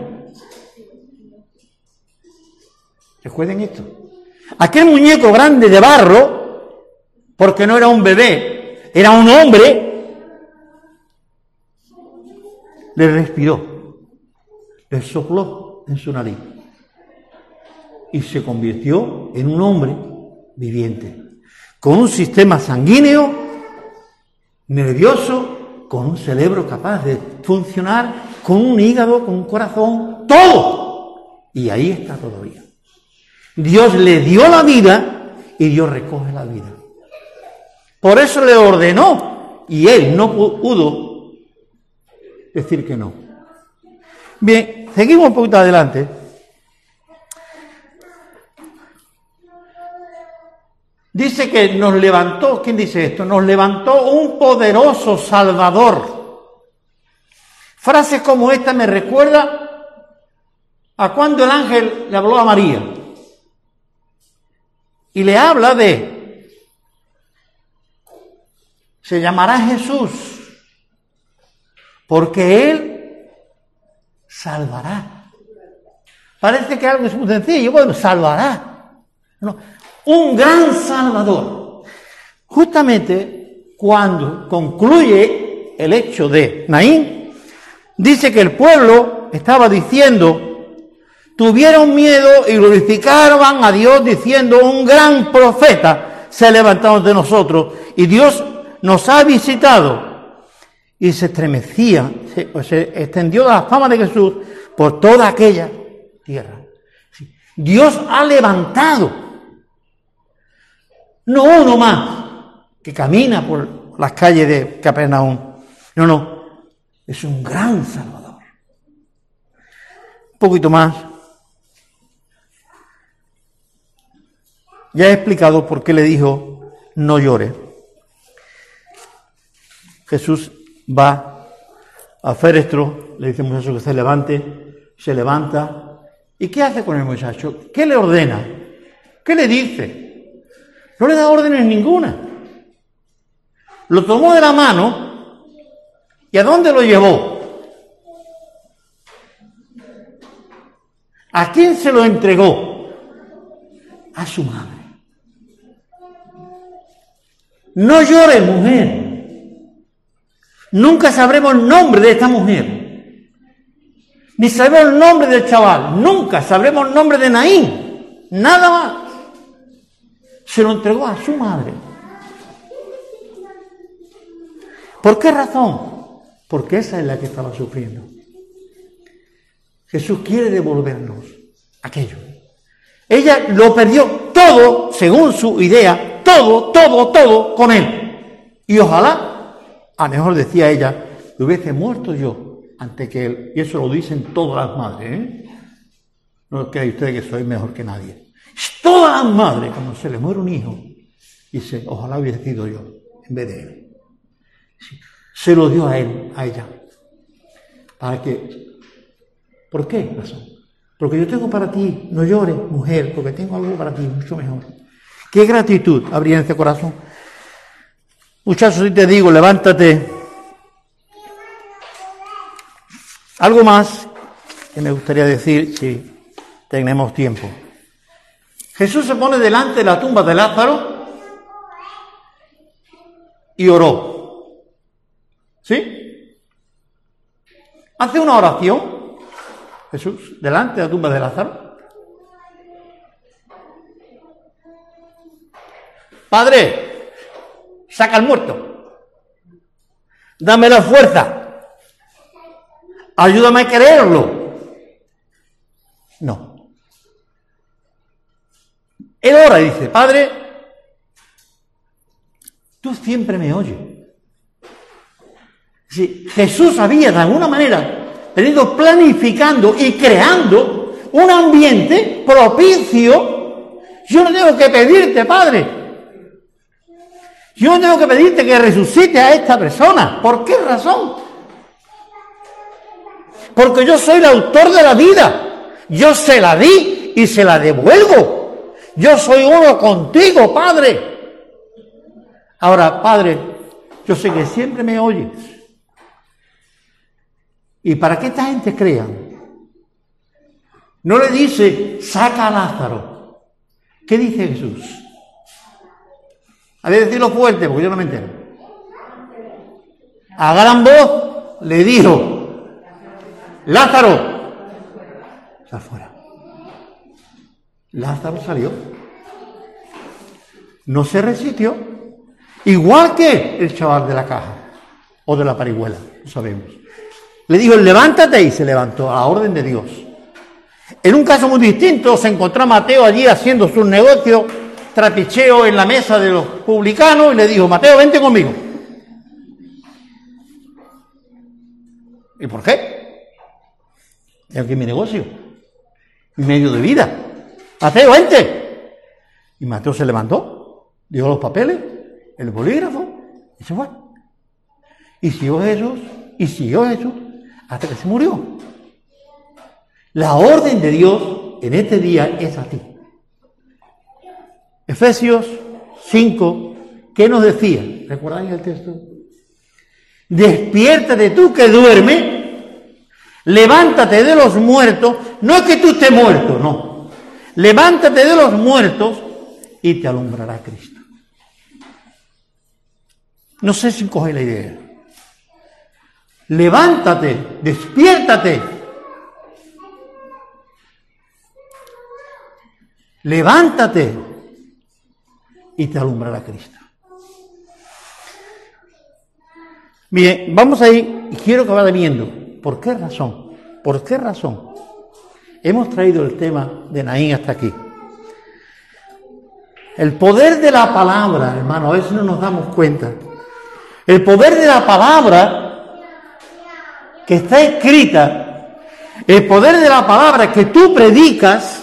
Recuerden esto. Aquel muñeco grande de barro, porque no era un bebé, era un hombre, le respiró, le sopló en su nariz y se convirtió en un hombre viviente, con un sistema sanguíneo, nervioso, con un cerebro capaz de funcionar, con un hígado, con un corazón, todo. Y ahí está todavía. Dios le dio la vida y Dios recoge la vida. Por eso le ordenó y él no pudo decir que no. Bien, seguimos un poquito adelante. Dice que nos levantó, ¿quién dice esto? Nos levantó un poderoso Salvador. Frases como esta me recuerda a cuando el ángel le habló a María. Y le habla de, se llamará Jesús porque Él salvará. Parece que algo es muy sencillo, bueno, salvará. un gran salvador. Justamente cuando concluye el hecho de Naín, dice que el pueblo estaba diciendo, tuvieron miedo y glorificaban a Dios diciendo, un gran profeta se ha levantado de nosotros y Dios nos ha visitado y se estremecía, se, extendió la fama de Jesús por toda aquella tierra. Dios ha levantado, no uno más que camina por las calles de Capernaum, no, no, es un gran Salvador. Un poquito más. Ya he explicado por qué le dijo no llore. Jesús va a Ferestro, le dice al muchacho que se levante, se levanta. ¿Y qué hace con el muchacho? ¿Qué le ordena? ¿Qué le dice? No le da órdenes ninguna. Lo tomó de la mano y ¿a dónde lo llevó? ¿A quién se lo entregó? A su madre. No llores, mujer. Nunca sabremos el nombre de esta mujer. Ni sabremos el nombre del chaval. Nunca sabremos el nombre de Naín. Nada más. Se lo entregó a su madre. ¿Por qué razón? Porque esa es la que estaba sufriendo. Jesús quiere devolvernos aquello. Ella lo perdió todo, según su idea, todo, todo, todo con él. Y ojalá a mejor decía ella, que hubiese muerto yo antes que él. Y eso lo dicen todas las madres, ¿eh? No crean ustedes que soy mejor que nadie. Todas las madres, cuando se le muere un hijo, dice, ojalá hubiese sido yo en vez de él. Se lo dio a él, a ella. ¿Para qué? ¿Por qué? Porque yo tengo para ti, no llores, mujer, porque tengo algo para ti mucho mejor. ¿Qué gratitud habría en este corazón? Muchachos, si te digo, levántate. Algo más que me gustaría decir si tenemos tiempo. Jesús se pone delante de la tumba de Lázaro y oró. ¿Sí? Hace una oración, Jesús, delante de la tumba de Lázaro. Padre, saca al muerto. Dame la fuerza. Ayúdame a creerlo. No. Él ora y dice, Padre, tú siempre me oyes. Si Jesús había de alguna manera venido planificando y creando un ambiente propicio, yo no tengo que pedirte, Padre. Yo tengo que pedirte que resucite a esta persona. ¿Por qué razón? Porque yo soy el autor de la vida. Yo se la di y se la devuelvo. Yo soy uno contigo, Padre. Ahora, Padre, yo sé que siempre me oyes. ¿Y para qué esta gente crea? No le dice, saca a Lázaro. ¿Qué dice Jesús? A ver, decirlo fuerte, porque yo no me entero. A gran voz le dijo, Lázaro, sal fuera. Lázaro salió. No se resistió. Igual que el chaval de la caja o de la parihuela, lo sabemos. Le dijo, levántate y se levantó a la orden de Dios. En un caso muy distinto se encontró a Mateo allí haciendo su negocio, trapicheo en la mesa de los publicanos y le dijo, Mateo, vente conmigo. ¿Y por qué? Es aquí mi negocio, mi medio de vida. Mateo, vente. Y Mateo se levantó, dio los papeles, el bolígrafo y se fue. Y siguió Jesús, y siguió Jesús, hasta que se murió. La orden de Dios en este día es a ti. Efesios 5, ¿qué nos decía? ¿Recordáis el texto? Despiértate tú que duerme, levántate de los muertos, no es que tú estés muerto, no, levántate de los muertos y te alumbrará Cristo. No sé si coge la idea. Levántate, despiértate. Levántate y te alumbrará Cristo. Bien, vamos ahí y quiero que vaya viendo. ¿Por qué razón? ¿Por qué razón? hemos traído el tema de Naín hasta aquí. El poder de la palabra, hermano, a veces no nos damos cuenta. El poder de la palabra que está escrita, el poder de la palabra que tú predicas,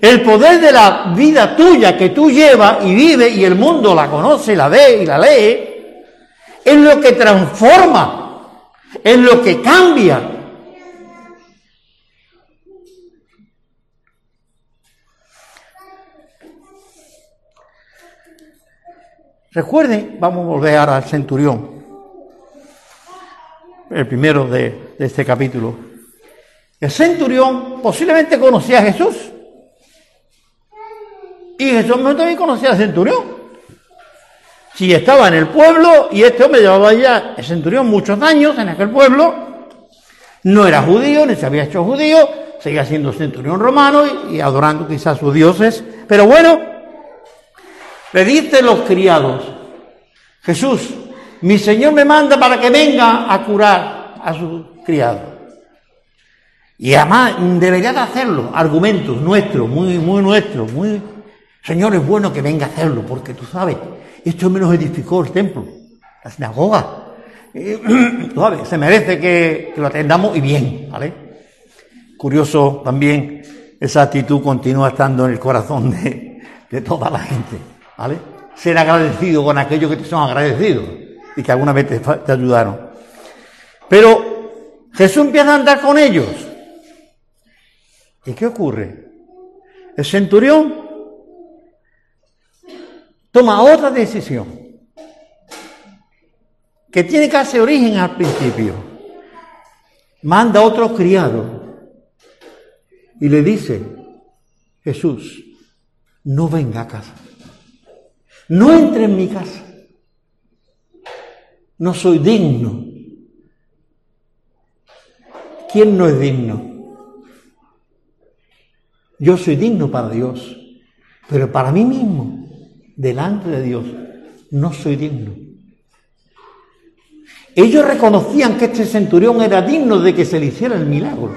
el poder de la vida tuya que tú llevas y vives y el mundo la conoce, la ve y la lee, es lo que transforma, es lo que cambia, Recuerden, vamos a volver ahora al centurión, el primero de, este capítulo. El centurión posiblemente conocía a Jesús. Y Jesús también conocía al centurión. Si estaba en el pueblo y este hombre llevaba ya el centurión muchos años en aquel pueblo, no era judío, ni se había hecho judío, seguía siendo centurión romano y, adorando quizás sus dioses, pero bueno, le dicen los criados, Jesús, mi Señor me manda para que venga a curar a su criado. Y además debería de hacerlo, argumentos nuestros, muy, muy nuestros, muy... Señor, es bueno que venga a hacerlo, porque tú sabes, este hombre nos edificó el templo, la sinagoga. tú sabes, se merece que, lo atendamos y bien, ¿vale? Curioso también, esa actitud continúa estando en el corazón de, de toda la gente. ¿Vale? Ser agradecido con aquellos que te son agradecidos y que alguna vez te, ayudaron. Pero Jesús empieza a andar con ellos. ¿Y qué ocurre? El centurión toma otra decisión que tiene casi origen al principio. Manda a otro criado y le dice, Jesús, no venga a casa, no entre en mi casa, no soy digno. ¿Quién no es digno? Yo soy digno para Dios, pero para mí mismo, delante de Dios, no soy digno. Ellos reconocían que este centurión era digno de que se le hiciera el milagro.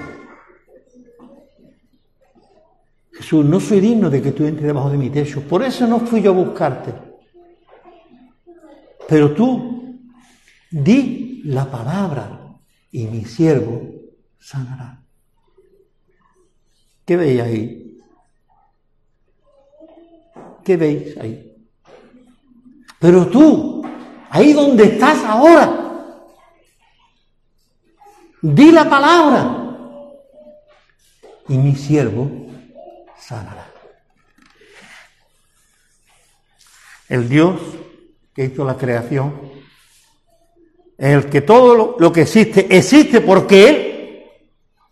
Jesús, no soy digno de que tú entres debajo de mi techo, por eso no fui yo a buscarte. Pero tú di la palabra y mi siervo sanará. ¿Qué veis ahí? ¿Qué veis ahí? Pero tú, ahí donde estás ahora, di la palabra y mi siervo sanará. El Dios que hizo la creación el que todo lo, que existe existe porque Él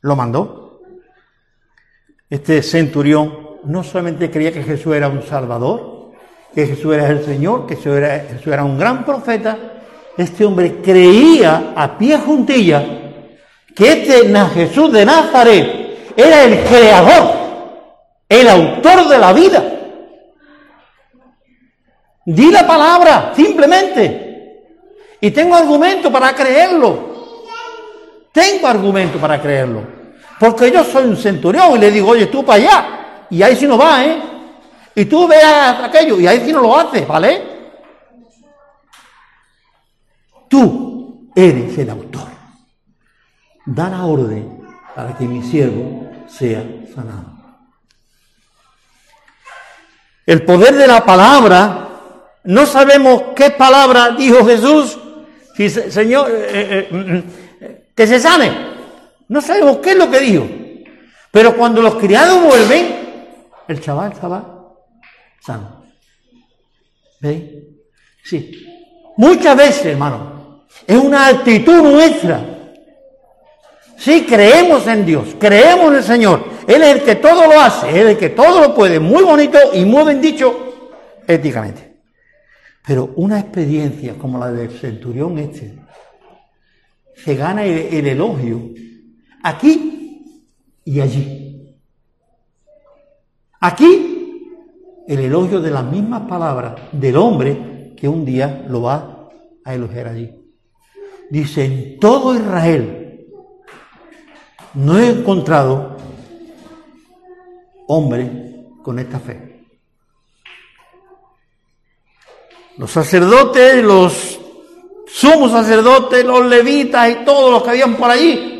lo mandó. Este centurión no solamente creía que Jesús era un salvador, que Jesús era el Señor, que Jesús era, Jesús era un gran profeta, este hombre creía a pie juntilla que este Jesús de Nazaret era el creador, el autor de la vida. Di la palabra, simplemente. Y tengo argumento para creerlo. Tengo argumento para creerlo. Porque yo soy un centurión y le digo, oye, tú para allá. Y ahí sí no va, ¿eh? Y tú veas aquello y ahí sí no lo haces, ¿vale? Tú eres el autor da la orden para que mi siervo sea sanado. El poder de la palabra, no sabemos qué palabra dijo Jesús, si, Señor, eh, eh, mm, mm, que se sane. No sabemos qué es lo que dijo. Pero cuando los criados vuelven, el chaval estaba sano. ¿Veis? Sí. Muchas veces, hermano, es una actitud nuestra Sí, creemos en Dios, creemos en el Señor. Él es el que todo lo hace, Él es el que todo lo puede. Muy bonito y muy bien dicho éticamente. Pero una experiencia como la del centurión este, se gana el, elogio aquí y allí. Aquí, el elogio de las mismas palabras del hombre que un día lo va a elogiar allí. Dice, en todo Israel no he encontrado hombre con esta fe. Los sacerdotes, los sumos sacerdotes, los levitas y todos los que habían por allí,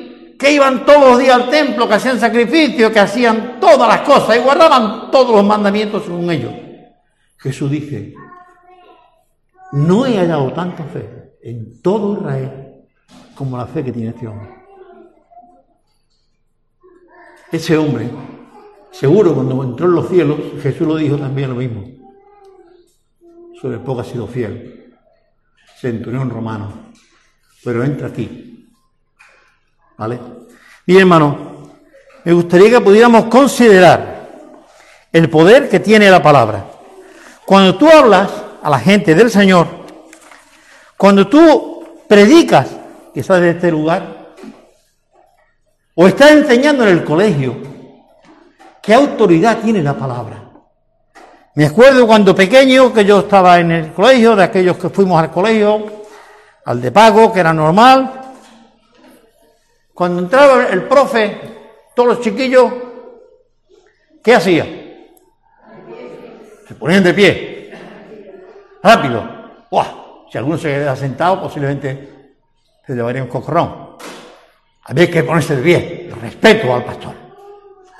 que iban todos los días al templo, que hacían sacrificios, que hacían todas las cosas y guardaban todos los mandamientos según ellos. Jesús dice, no he hallado tanta fe en todo Israel como la fe que tiene este hombre. Ese hombre, seguro cuando entró en los cielos, Jesús lo dijo también lo mismo. Sobre poco ha sido fiel, centurión romano, pero entra aquí. ¿Vale? Bien, hermano, me gustaría que pudiéramos considerar el poder que tiene la palabra. Cuando tú hablas a la gente del Señor, cuando tú predicas, que sales de este lugar, o está enseñando en el colegio, ¿qué autoridad tiene la palabra? Me acuerdo cuando pequeño que yo estaba en el colegio, de aquellos que fuimos al colegio, al de pago, que era normal. Cuando entraba el profe, todos los chiquillos, ¿qué hacía? Se ponían de pie. Rápido. ¡Buah! Si alguno se queda sentado, posiblemente se llevaría un cocorrón. Había que ponerse de pie, respeto al pastor.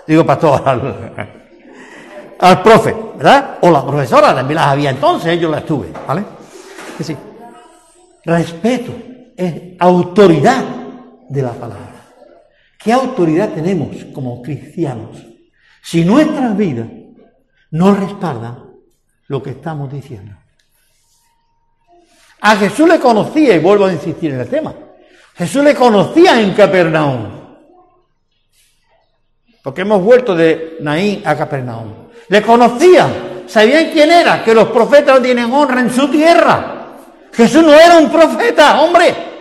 Digo pastor, al, profe, ¿verdad? O la profesora, también las había entonces, yo las tuve, ¿vale? Es respeto es autoridad de la palabra. ¿Qué autoridad tenemos como cristianos si nuestras vidas no respaldan lo que estamos diciendo? A Jesús le conocía, y vuelvo a insistir en el tema, Jesús le conocía en Capernaum. Porque hemos vuelto de Naín a Capernaum. Le conocían, sabían quién era, que los profetas tienen honra en su tierra. Jesús no era un profeta, hombre.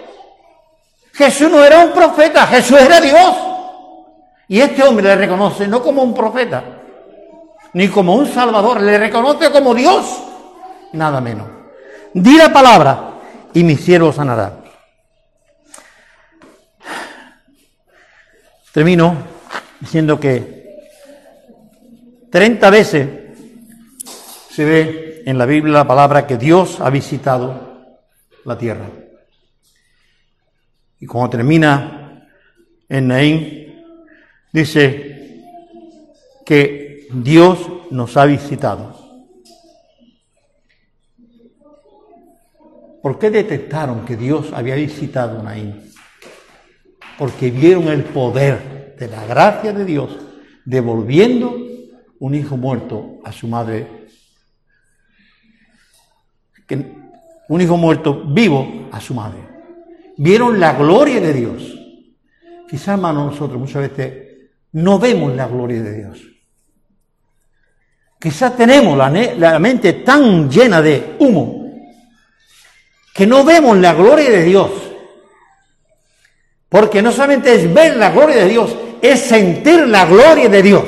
Jesús no era un profeta, Jesús era Dios. Y este hombre le reconoce no como un profeta, ni como un salvador, le reconoce como Dios, nada menos. Di la palabra y mi siervo sanará. Termino diciendo que 30 veces se ve en la Biblia la palabra que Dios ha visitado la tierra. Y cuando termina en Naín, dice que Dios nos ha visitado. ¿Por qué detectaron que Dios había visitado a Naín? Porque vieron el poder de la gracia de Dios devolviendo un hijo muerto a su madre. un hijo muerto vivo a su madre. Vieron la gloria de Dios. Quizás, hermano, nosotros muchas veces no vemos la gloria de Dios. Quizás tenemos la, la mente tan llena de humo que no vemos la gloria de Dios. Porque no solamente es ver la gloria de Dios, es sentir la gloria de Dios.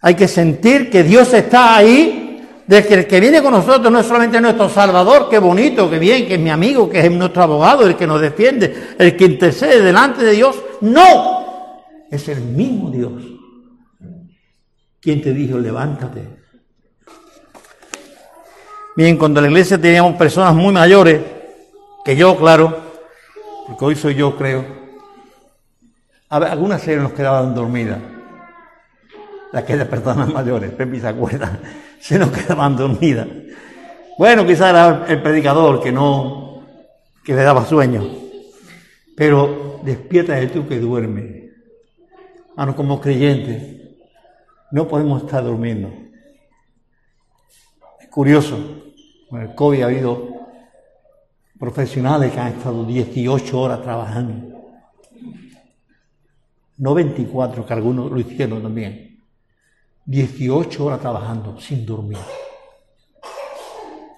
Hay que sentir que Dios está ahí, de que el que viene con nosotros no es solamente nuestro Salvador, qué bonito, qué bien, que es mi amigo, que es nuestro abogado, el que nos defiende, el que intercede delante de Dios. No, es el mismo Dios quien te dijo, levántate, Bien, cuando en la iglesia teníamos personas muy mayores, que yo, claro, porque hoy soy yo, creo, algunas se nos quedaban dormidas. Las que de personas mayores, Pepe se acuerda, se nos quedaban dormidas. Bueno, quizás era el predicador que no, que le daba sueño. Pero despierta de tú que duerme. Hermano, como creyentes, no podemos estar durmiendo. Es curioso. Con el COVID ha habido profesionales que han estado 18 horas trabajando. No 24, que algunos lo hicieron también. 18 horas trabajando sin dormir.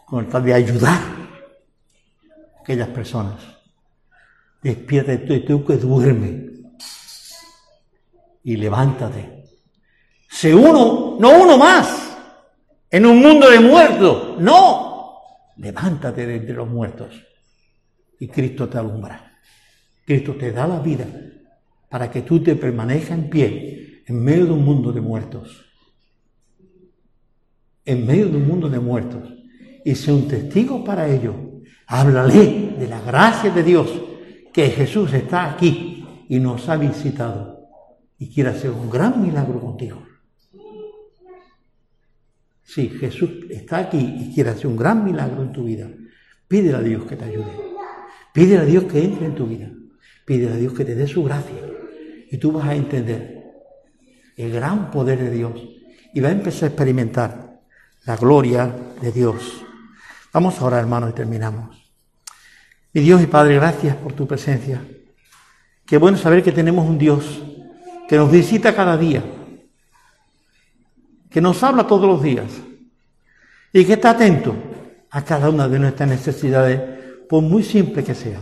Con el tal de ayudar a aquellas personas. Despierta tú, que duerme. Y levántate. Se uno, no uno más, en un mundo de muertos. No, levántate de entre los muertos y Cristo te alumbra. Cristo te da la vida para que tú te permanezcas en pie en medio de un mundo de muertos. En medio de un mundo de muertos. Y sea un testigo para ello. Háblale de la gracia de Dios, que Jesús está aquí y nos ha visitado y quiere hacer un gran milagro contigo. Sí, Jesús está aquí y quiere hacer un gran milagro en tu vida. Pídele a Dios que te ayude. Pídele a Dios que entre en tu vida. Pídele a Dios que te dé su gracia. Y tú vas a entender el gran poder de Dios. Y vas a empezar a experimentar la gloria de Dios. Vamos ahora, hermanos, y terminamos. Mi Dios y Padre, gracias por tu presencia. Qué bueno saber que tenemos un Dios que nos visita cada día que nos habla todos los días y que está atento a cada una de nuestras necesidades, por muy simple que sea.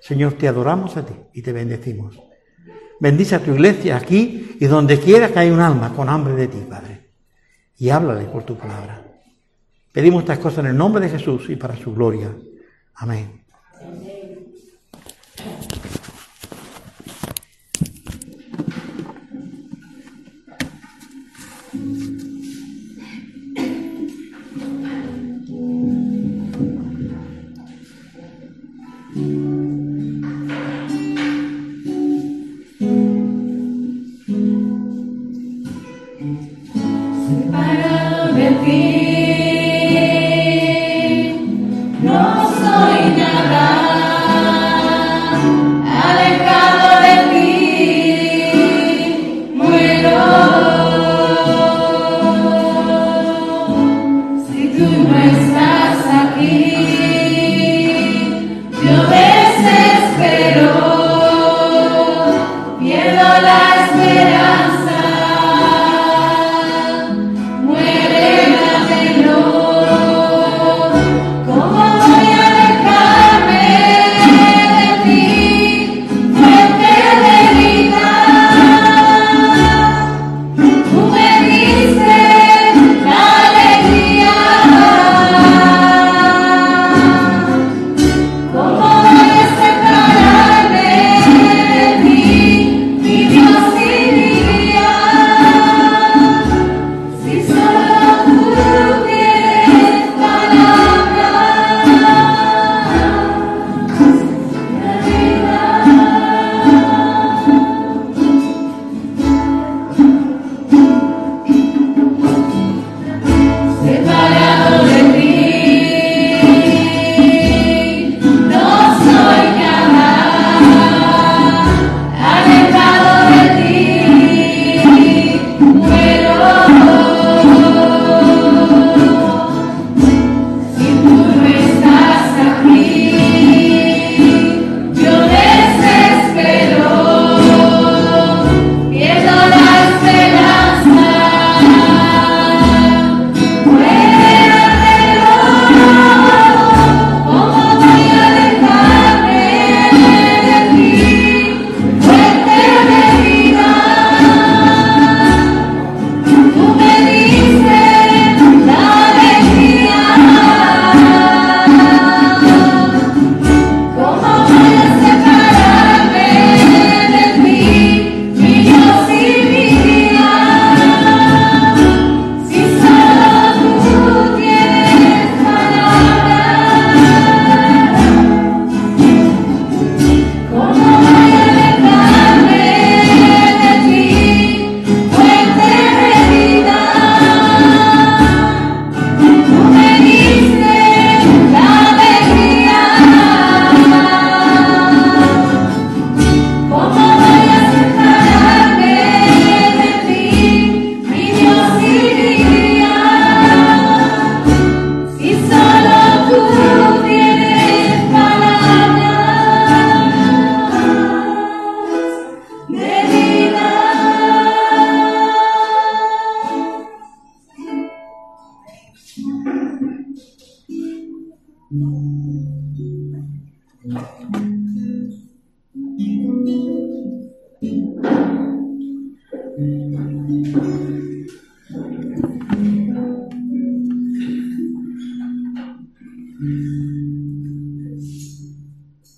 Señor, te adoramos a ti y te bendecimos. Bendice a tu iglesia aquí y donde quiera que haya un alma con hambre de ti, Padre. Y háblale por tu palabra. Pedimos estas cosas en el nombre de Jesús y para su gloria. Amén.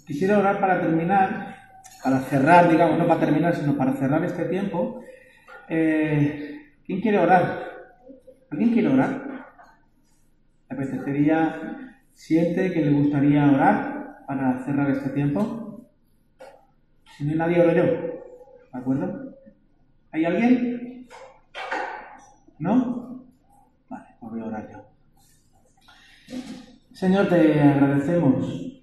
Quisiera orar para terminar, para cerrar, digamos, no para terminar, sino para cerrar este tiempo. Eh, ¿Quién quiere orar? ¿Alguien quiere orar? ¿Le apetecería, siente que le gustaría orar para cerrar este tiempo? No nadie, oro yo. ¿De acuerdo? ¿Hay alguien? ¿No? Vale, pues voy a orar yo. Señor, te agradecemos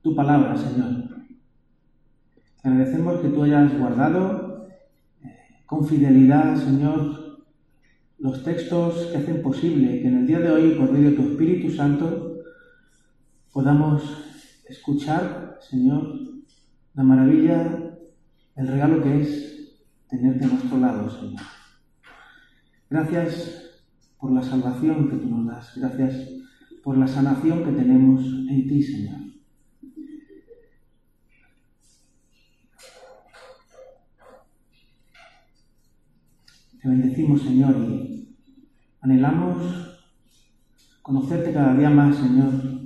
tu palabra, Señor. Te agradecemos que tú hayas guardado eh, con fidelidad, Señor, los textos que hacen posible que en el día de hoy, por medio de tu Espíritu Santo, podamos escuchar, Señor, la maravilla, el regalo que es tenerte a nuestro lado, Señor. Gracias por la salvación que tú nos das. Gracias por la sanación que tenemos en ti, Señor. Te bendecimos, Señor, y anhelamos conocerte cada día más, Señor,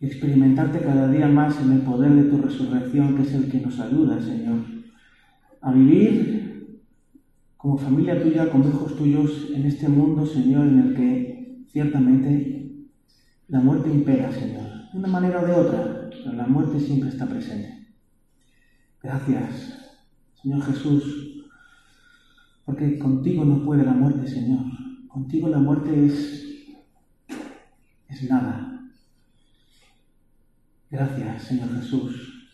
y experimentarte cada día más en el poder de tu resurrección, que es el que nos ayuda, Señor, a vivir como familia tuya, como hijos tuyos, en este mundo, Señor, en el que ciertamente la muerte impera, Señor, de una manera o de otra, pero la muerte siempre está presente. Gracias, Señor Jesús, porque contigo no puede la muerte, Señor. Contigo la muerte es, es nada. Gracias, Señor Jesús,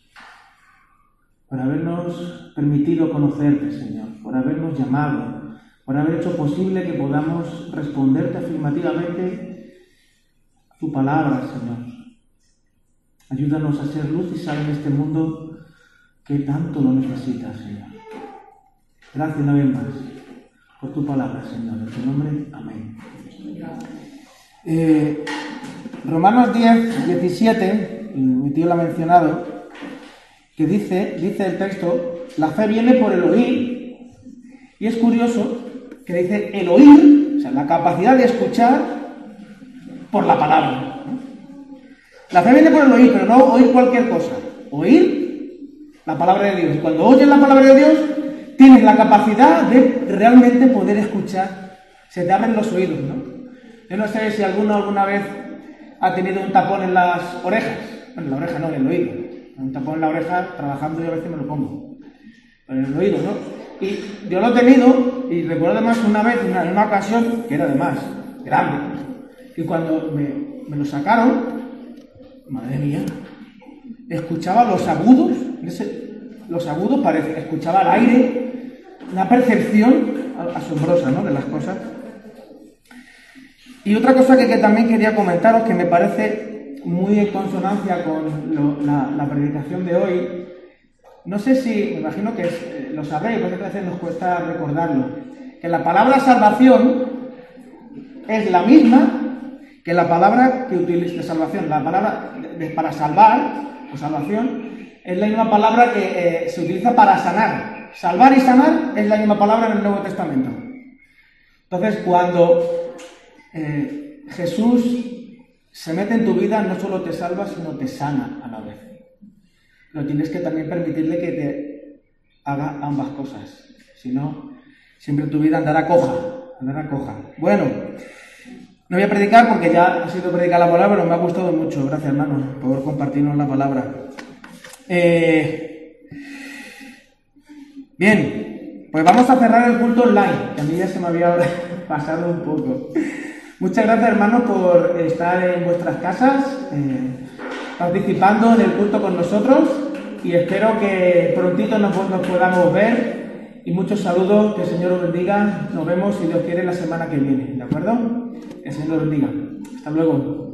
por habernos permitido conocerte, Señor, por habernos llamado, por haber hecho posible que podamos responderte afirmativamente a tu palabra, Señor. Ayúdanos a ser luz y sal en este mundo que tanto lo necesita, Señor. Gracias una vez más por tu palabra, Señor. En tu nombre, amén. Eh, Romanos 10, 17, mi tío lo ha mencionado, que dice, dice el texto, la fe viene por el oír, y es curioso que dice el oír, o sea, la capacidad de escuchar por la palabra. La fe viene por el oír, pero no oír cualquier cosa, oír la palabra de Dios. Y cuando oyes la palabra de Dios, tienes la capacidad de realmente poder escuchar. Se te abren los oídos, ¿no? Yo no sé si alguno alguna vez ha tenido un tapón en las orejas. En la oreja no, en el oído. Un tapón en la oreja, trabajando yo a veces me lo pongo. En el oído, ¿no? Y yo lo he tenido, y recuerdo además una vez, en una ocasión, que era además grande, y cuando me, me lo sacaron, madre mía, escuchaba los agudos, los agudos, parece, escuchaba el aire, una percepción asombrosa ¿no? de las cosas. Y otra cosa que, también quería comentaros, que me parece muy en consonancia con la, predicación de hoy, no sé si, me imagino que eh, lo sabréis, porque a veces nos cuesta recordarlo, que la palabra salvación es la misma que la palabra que utiliza salvación, la palabra para salvar o salvación es la misma palabra que eh, se utiliza para sanar. Salvar y sanar es la misma palabra en el Nuevo Testamento. Entonces, cuando eh, Jesús se mete en tu vida, no solo te salva, sino te sana a la vez. Pero tienes que también permitirle que te haga ambas cosas. Si no, siempre tu vida andará coja, andará coja. Bueno, no voy a predicar porque ya ha sido predicar la palabra, pero me ha gustado mucho. Gracias, hermano, por compartirnos la palabra. Eh, Bien, pues vamos a cerrar el culto online, que a mí ya se me había pasado un poco. Muchas gracias hermanos por estar en vuestras casas, eh, participando en el culto con nosotros y espero que prontito nos, nos podamos ver y muchos saludos, que el Señor os bendiga, nos vemos si Dios quiere la semana que viene, ¿de acuerdo? Que el Señor os bendiga. Hasta luego.